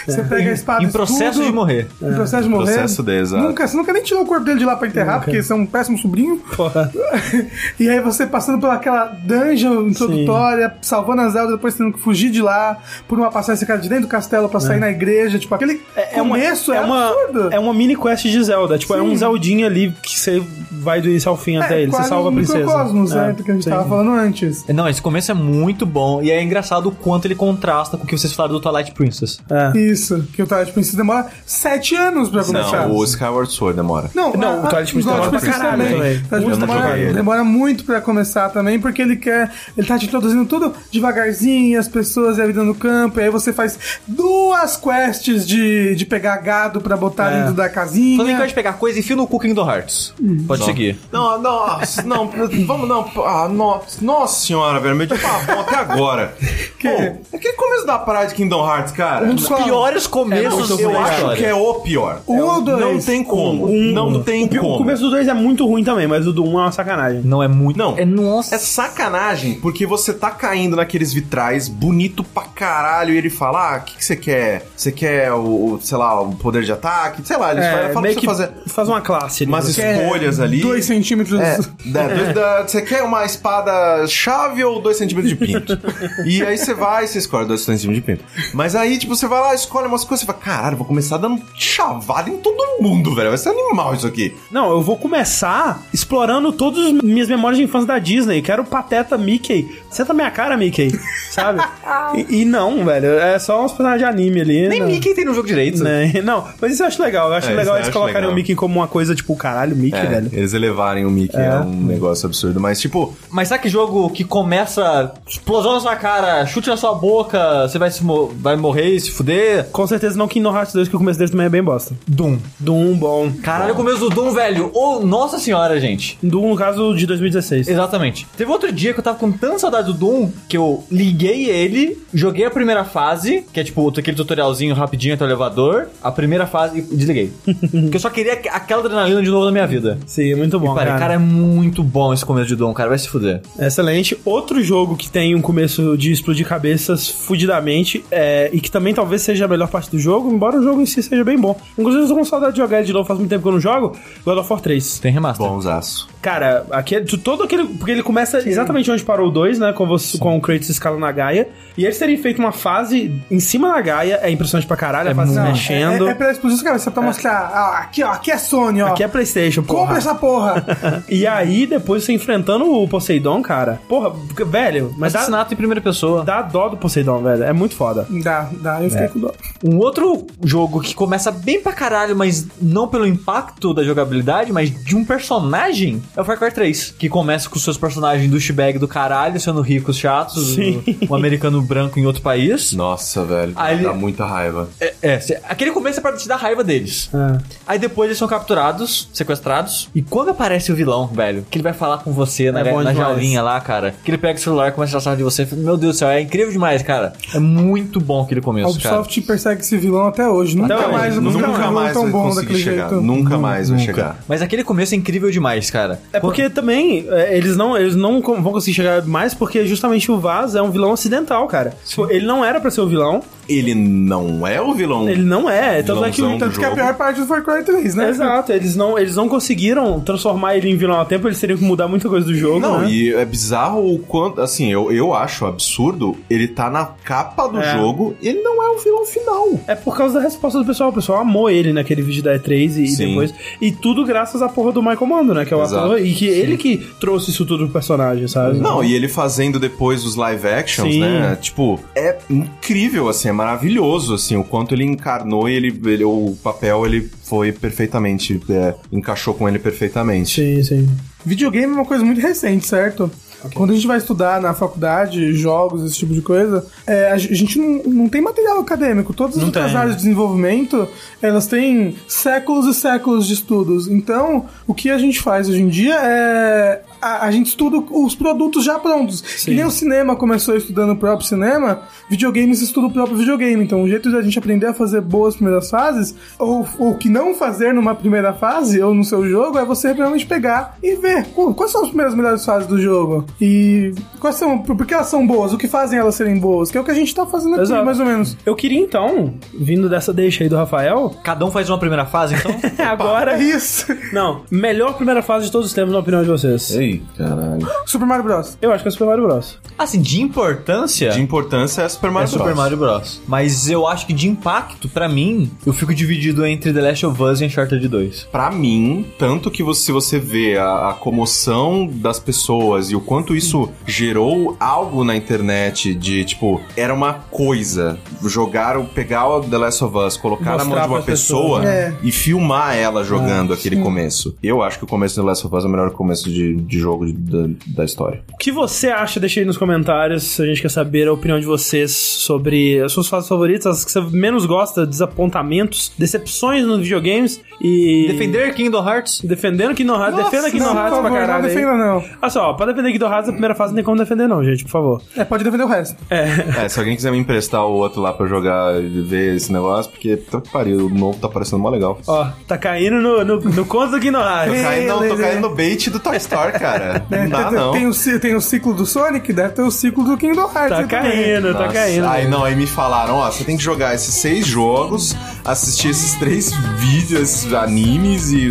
Você pega a espada Em processo de morrer. Em processo de morrer. Processo de, exato. Nunca, você nunca nem tirou o corpo dele de lá pra enterrar, porque você é um péssimo sobrinho. Porra. [LAUGHS] e aí você passando pelaquela dungeon introdutória, salvando a Zelda, depois tendo que fugir de lá, por uma passagem secreta de dentro do castelo pra sair na igreja. Tipo, aquele É uma, começo é, é uma, absurdo. é uma mini quest de Zelda. Tipo, é um Sim. Zeldinha ali que você vai do início ao fim até ele. Você salva a princesa. microcosmos, É, né? Que a gente sim. tava falando antes. Não, esse começo é muito bom e é engraçado o quanto ele contrasta com o que vocês falaram do Twilight Princess. É. Isso, que o Twilight Princess demora sete anos pra começar. Não, o Skyward Sword demora. Não, Não, a- o Twilight Princess demora pra caralho também. Twilight Eu Princess não demora, demora muito pra começar também, porque ele quer. Ele tá te introduzindo tudo devagarzinho, as pessoas e a vida no campo, e aí você faz duas quests de, de pegar gado pra botar É. dentro da Falando que casinha. gosta de pegar coisa e fio no cu Kingdom Hearts. Pode seguir. Não, nossa, não, [LAUGHS] vamos não. Ah, nossa, nossa senhora, velho, meu dia tá bom até agora. [LAUGHS] Pô, aquele começo da parada de Kingdom Hearts, cara. Um Os piores começos muito eu eu acho. que é o pior. Um ou dois? Não tem como. Um- não tem o, como. o começo do 2 é muito ruim também, mas o do 1 um é uma sacanagem. Não é muito. Não. É nossa. É sacanagem, porque você tá caindo naqueles vitrais bonito pra caralho e ele fala: Ah, o que, que você quer? Você quer o, o, sei lá, o poder de ataque? Sei lá, ele fala, fala pra É, você que fazer faz uma classe ali. umas Você- escolhas ali. Dois centímetros. É, [LAUGHS] da- dois da- você quer uma espada chave ou dois centímetros de pinto? e aí você vai e você escolhe dois centímetros de pinto. Mas aí, tipo, você vai lá, escolhe umas coisas, você fala, caralho, vou começar dando chavada em todo mundo, velho. Vai ser animal isso aqui. Não, eu vou começar explorando todas as minhas memórias de infância da Disney. Quero o Pateta Mickey. Senta minha cara, Mickey. Sabe? [LAUGHS] e, e não, velho. É só uns personagens de anime ali. Nem né? Mickey tem no jogo direito. Né? Não, mas isso eu acho legal. Eu acho É, legal eles acho colocarem legal. o Mickey como uma coisa, tipo, caralho, Mickey, É, velho. eles elevarem o Mickey é. um negócio absurdo. Mas, tipo, Mas sabe que jogo que começa explosão na sua cara, chute na sua boca, você vai, se mo- vai morrer e se fuder? Com certeza não Kingdom Hearts 2, que o começo dele também é bem bosta. Doom. Doom, bom. Caralho, o começo do Doom, velho. Ô, nossa senhora, gente. Doom, no caso, de 2016. Exatamente. Teve outro dia que eu tava com tanta saudade do Doom que eu liguei ele, joguei a primeira fase, que é tipo aquele tutorialzinho rapidinho até o elevador, a primeira fase e desliguei. [LAUGHS] Porque eu só queria aqu- aquela adrenalina de novo na minha vida. Sim, muito bom, Cara, cara. cara, é muito bom esse começo de Doom, cara. Vai se fuder. Excelente. Outro jogo que tem um começo de explodir cabeças fudidamente é, e que também talvez seja a melhor parte do jogo, embora o jogo em si seja bem bom. Inclusive, eu tô com saudade de jogar ele de novo, faz muito tempo que eu não jogo. God of War 3. Tem remaster. bonsaço. Cara, aquele, todo aquele. Porque ele começa exatamente onde parou o 2, né? Com, você, com o Kratos escalando na Gaia. E eles terem feito uma fase em cima da Gaia é impressionante pra caralho, a fase se Não, mexendo. É, é pra explodir, cara. Você tá mostrar. Ah, aqui, ó. Aqui é Sony, ó. Aqui é PlayStation, porra. Compra essa porra. [LAUGHS] E aí, depois você enfrentando o Poseidon, cara. Porra, velho, mas dá, Assassinato em primeira pessoa. dá dó do Poseidon, velho. É muito foda. dá, dá. Eu fiquei É. com dó. Um outro jogo que começa bem pra caralho, mas não pelo impacto da jogabilidade, mas de um personagem, é o Far Cry 3. Que começa com seus personagens douchebag do caralho, sendo ricos, chatos, Sim. um americano branco em outro país. Nossa, velho. Aí ele- Dá muita raiva. É, é, aquele começo é pra te dar raiva deles. É. Aí depois eles são capturados, sequestrados. E quando aparece o vilão, velho, que ele vai falar com você na, É na demais. jaulinha lá, cara, que ele pega o celular e começa a traçar de você. Meu Deus do céu, é incrível demais, cara. É muito bom aquele A começo, cara. Ubisoft persegue esse vilão até hoje. Nunca Até mais Nunca, um vilão mais tão vai bom daquele chegar. jeito. Nunca mais vai Nunca. chegar. Mas aquele começo é incrível demais, cara. É porque também é, eles não, eles não vão conseguir chegar mais porque justamente o Vaz é um vilão ocidental, cara. Tipo, Ele não era pra ser o vilão, Ele não é o vilão. ele não é. Tanto é que Tanto que é a pior parte do Far Cry 3, né? Exato, eles não, eles não conseguiram transformar ele em vilão a tempo, eles teriam que mudar muita coisa do jogo, Não, né? e é bizarro o quanto. Assim, eu, eu acho absurdo ele tá na capa do É. jogo e ele não é o vilão final. É por causa da resposta do pessoal. O pessoal amou ele naquele vídeo da E3 e, e Sim. depois. E tudo graças à porra do Michael Mando, né? Que é o ator. E que ele que trouxe isso tudo pro personagem, sabe? Não, e ele fazendo depois os live actions, Sim. né? Tipo, é incrível, assim, é maravilhoso, assim, o quanto ele encarnou e ele, ele- o papel, ele foi perfeitamente, é, encaixou com ele perfeitamente. Sim, sim. Videogame é uma coisa muito recente, certo? Quando a gente vai estudar na faculdade, jogos, esse tipo de coisa, é, a gente não, não tem material acadêmico. Todas as Não outras tem. áreas de desenvolvimento, elas têm séculos e séculos de estudos. Então, o que a gente faz hoje em dia é a, a gente estuda os produtos já prontos. Que nem o cinema começou estudando o próprio cinema, videogames estuda o próprio videogame. Então, o jeito de a gente aprender a fazer boas primeiras fases, ou o que não fazer numa primeira fase, ou no seu jogo, é você realmente pegar e ver pô, quais são as primeiras melhores fases do jogo. E quais são, por que elas são boas, o que fazem elas serem boas, que é o que a gente tá fazendo aqui, Exato. mais ou menos. Eu queria então, vindo dessa deixa aí do Rafael, Cada um faz uma primeira fase, então. [LAUGHS] agora. É isso. Não, melhor primeira fase de todos os tempos, na opinião de vocês. Caralho. Super Mario Bros. Eu acho que é Super Mario Bros. assim, de importância. De importância é Super É Mario Super Bros. Mario Bros. Mas eu acho que de impacto, pra mim, eu fico dividido entre The Last of Us e Uncharted 2. Pra mim, tanto que você, se você vê a, a comoção das pessoas e o quanto isso gerou algo na internet de, tipo, era uma coisa. Jogar, pegar o The Last of Us, colocar na mão Mostrar de uma pessoa pessoas, né? e filmar ela jogando aquele começo. Eu acho que o começo do The Last of Us é o melhor começo de, de jogo de- da, da história. O que você acha? Deixa aí nos comentários. A gente quer saber a opinião de vocês sobre as suas fases favoritas, as que você menos gosta, desapontamentos, decepções nos videogames e. Defender Kingdom Hearts? Defendendo Kingdom Hearts. Defenda Kingdom não, Hearts por pra favor, caralho. Não defenda, não. Olha só, pra defender Kingdom Hearts, a primeira fase não tem como defender, não, gente, por favor. É, pode defender o resto. É, se alguém quiser me emprestar o outro lá pra jogar e ver esse negócio, porque puta que pariu, o novo tá parecendo mó legal. Ó, tá caindo no, no, no conto do Kingdom Tô Hearts. caindo, não, tô caindo no bait do Toy Story, cara. É, Não dá, tem, não. Tem o, tem o ciclo do Sonic, deve ter o ciclo do Kingdom Hearts. Tá caindo, tá caindo. Aí não, aí me falaram, ó, você tem que jogar esses seis jogos, assistir esses três vídeos, esses animes e.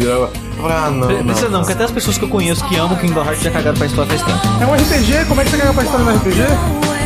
Ah, não. Pre- Precisa não, não. porque até as pessoas que eu conheço que amam Kingdom Hearts já cagaram pra história faz tempo. É um RPG, como é que você ganha pra história no RPG?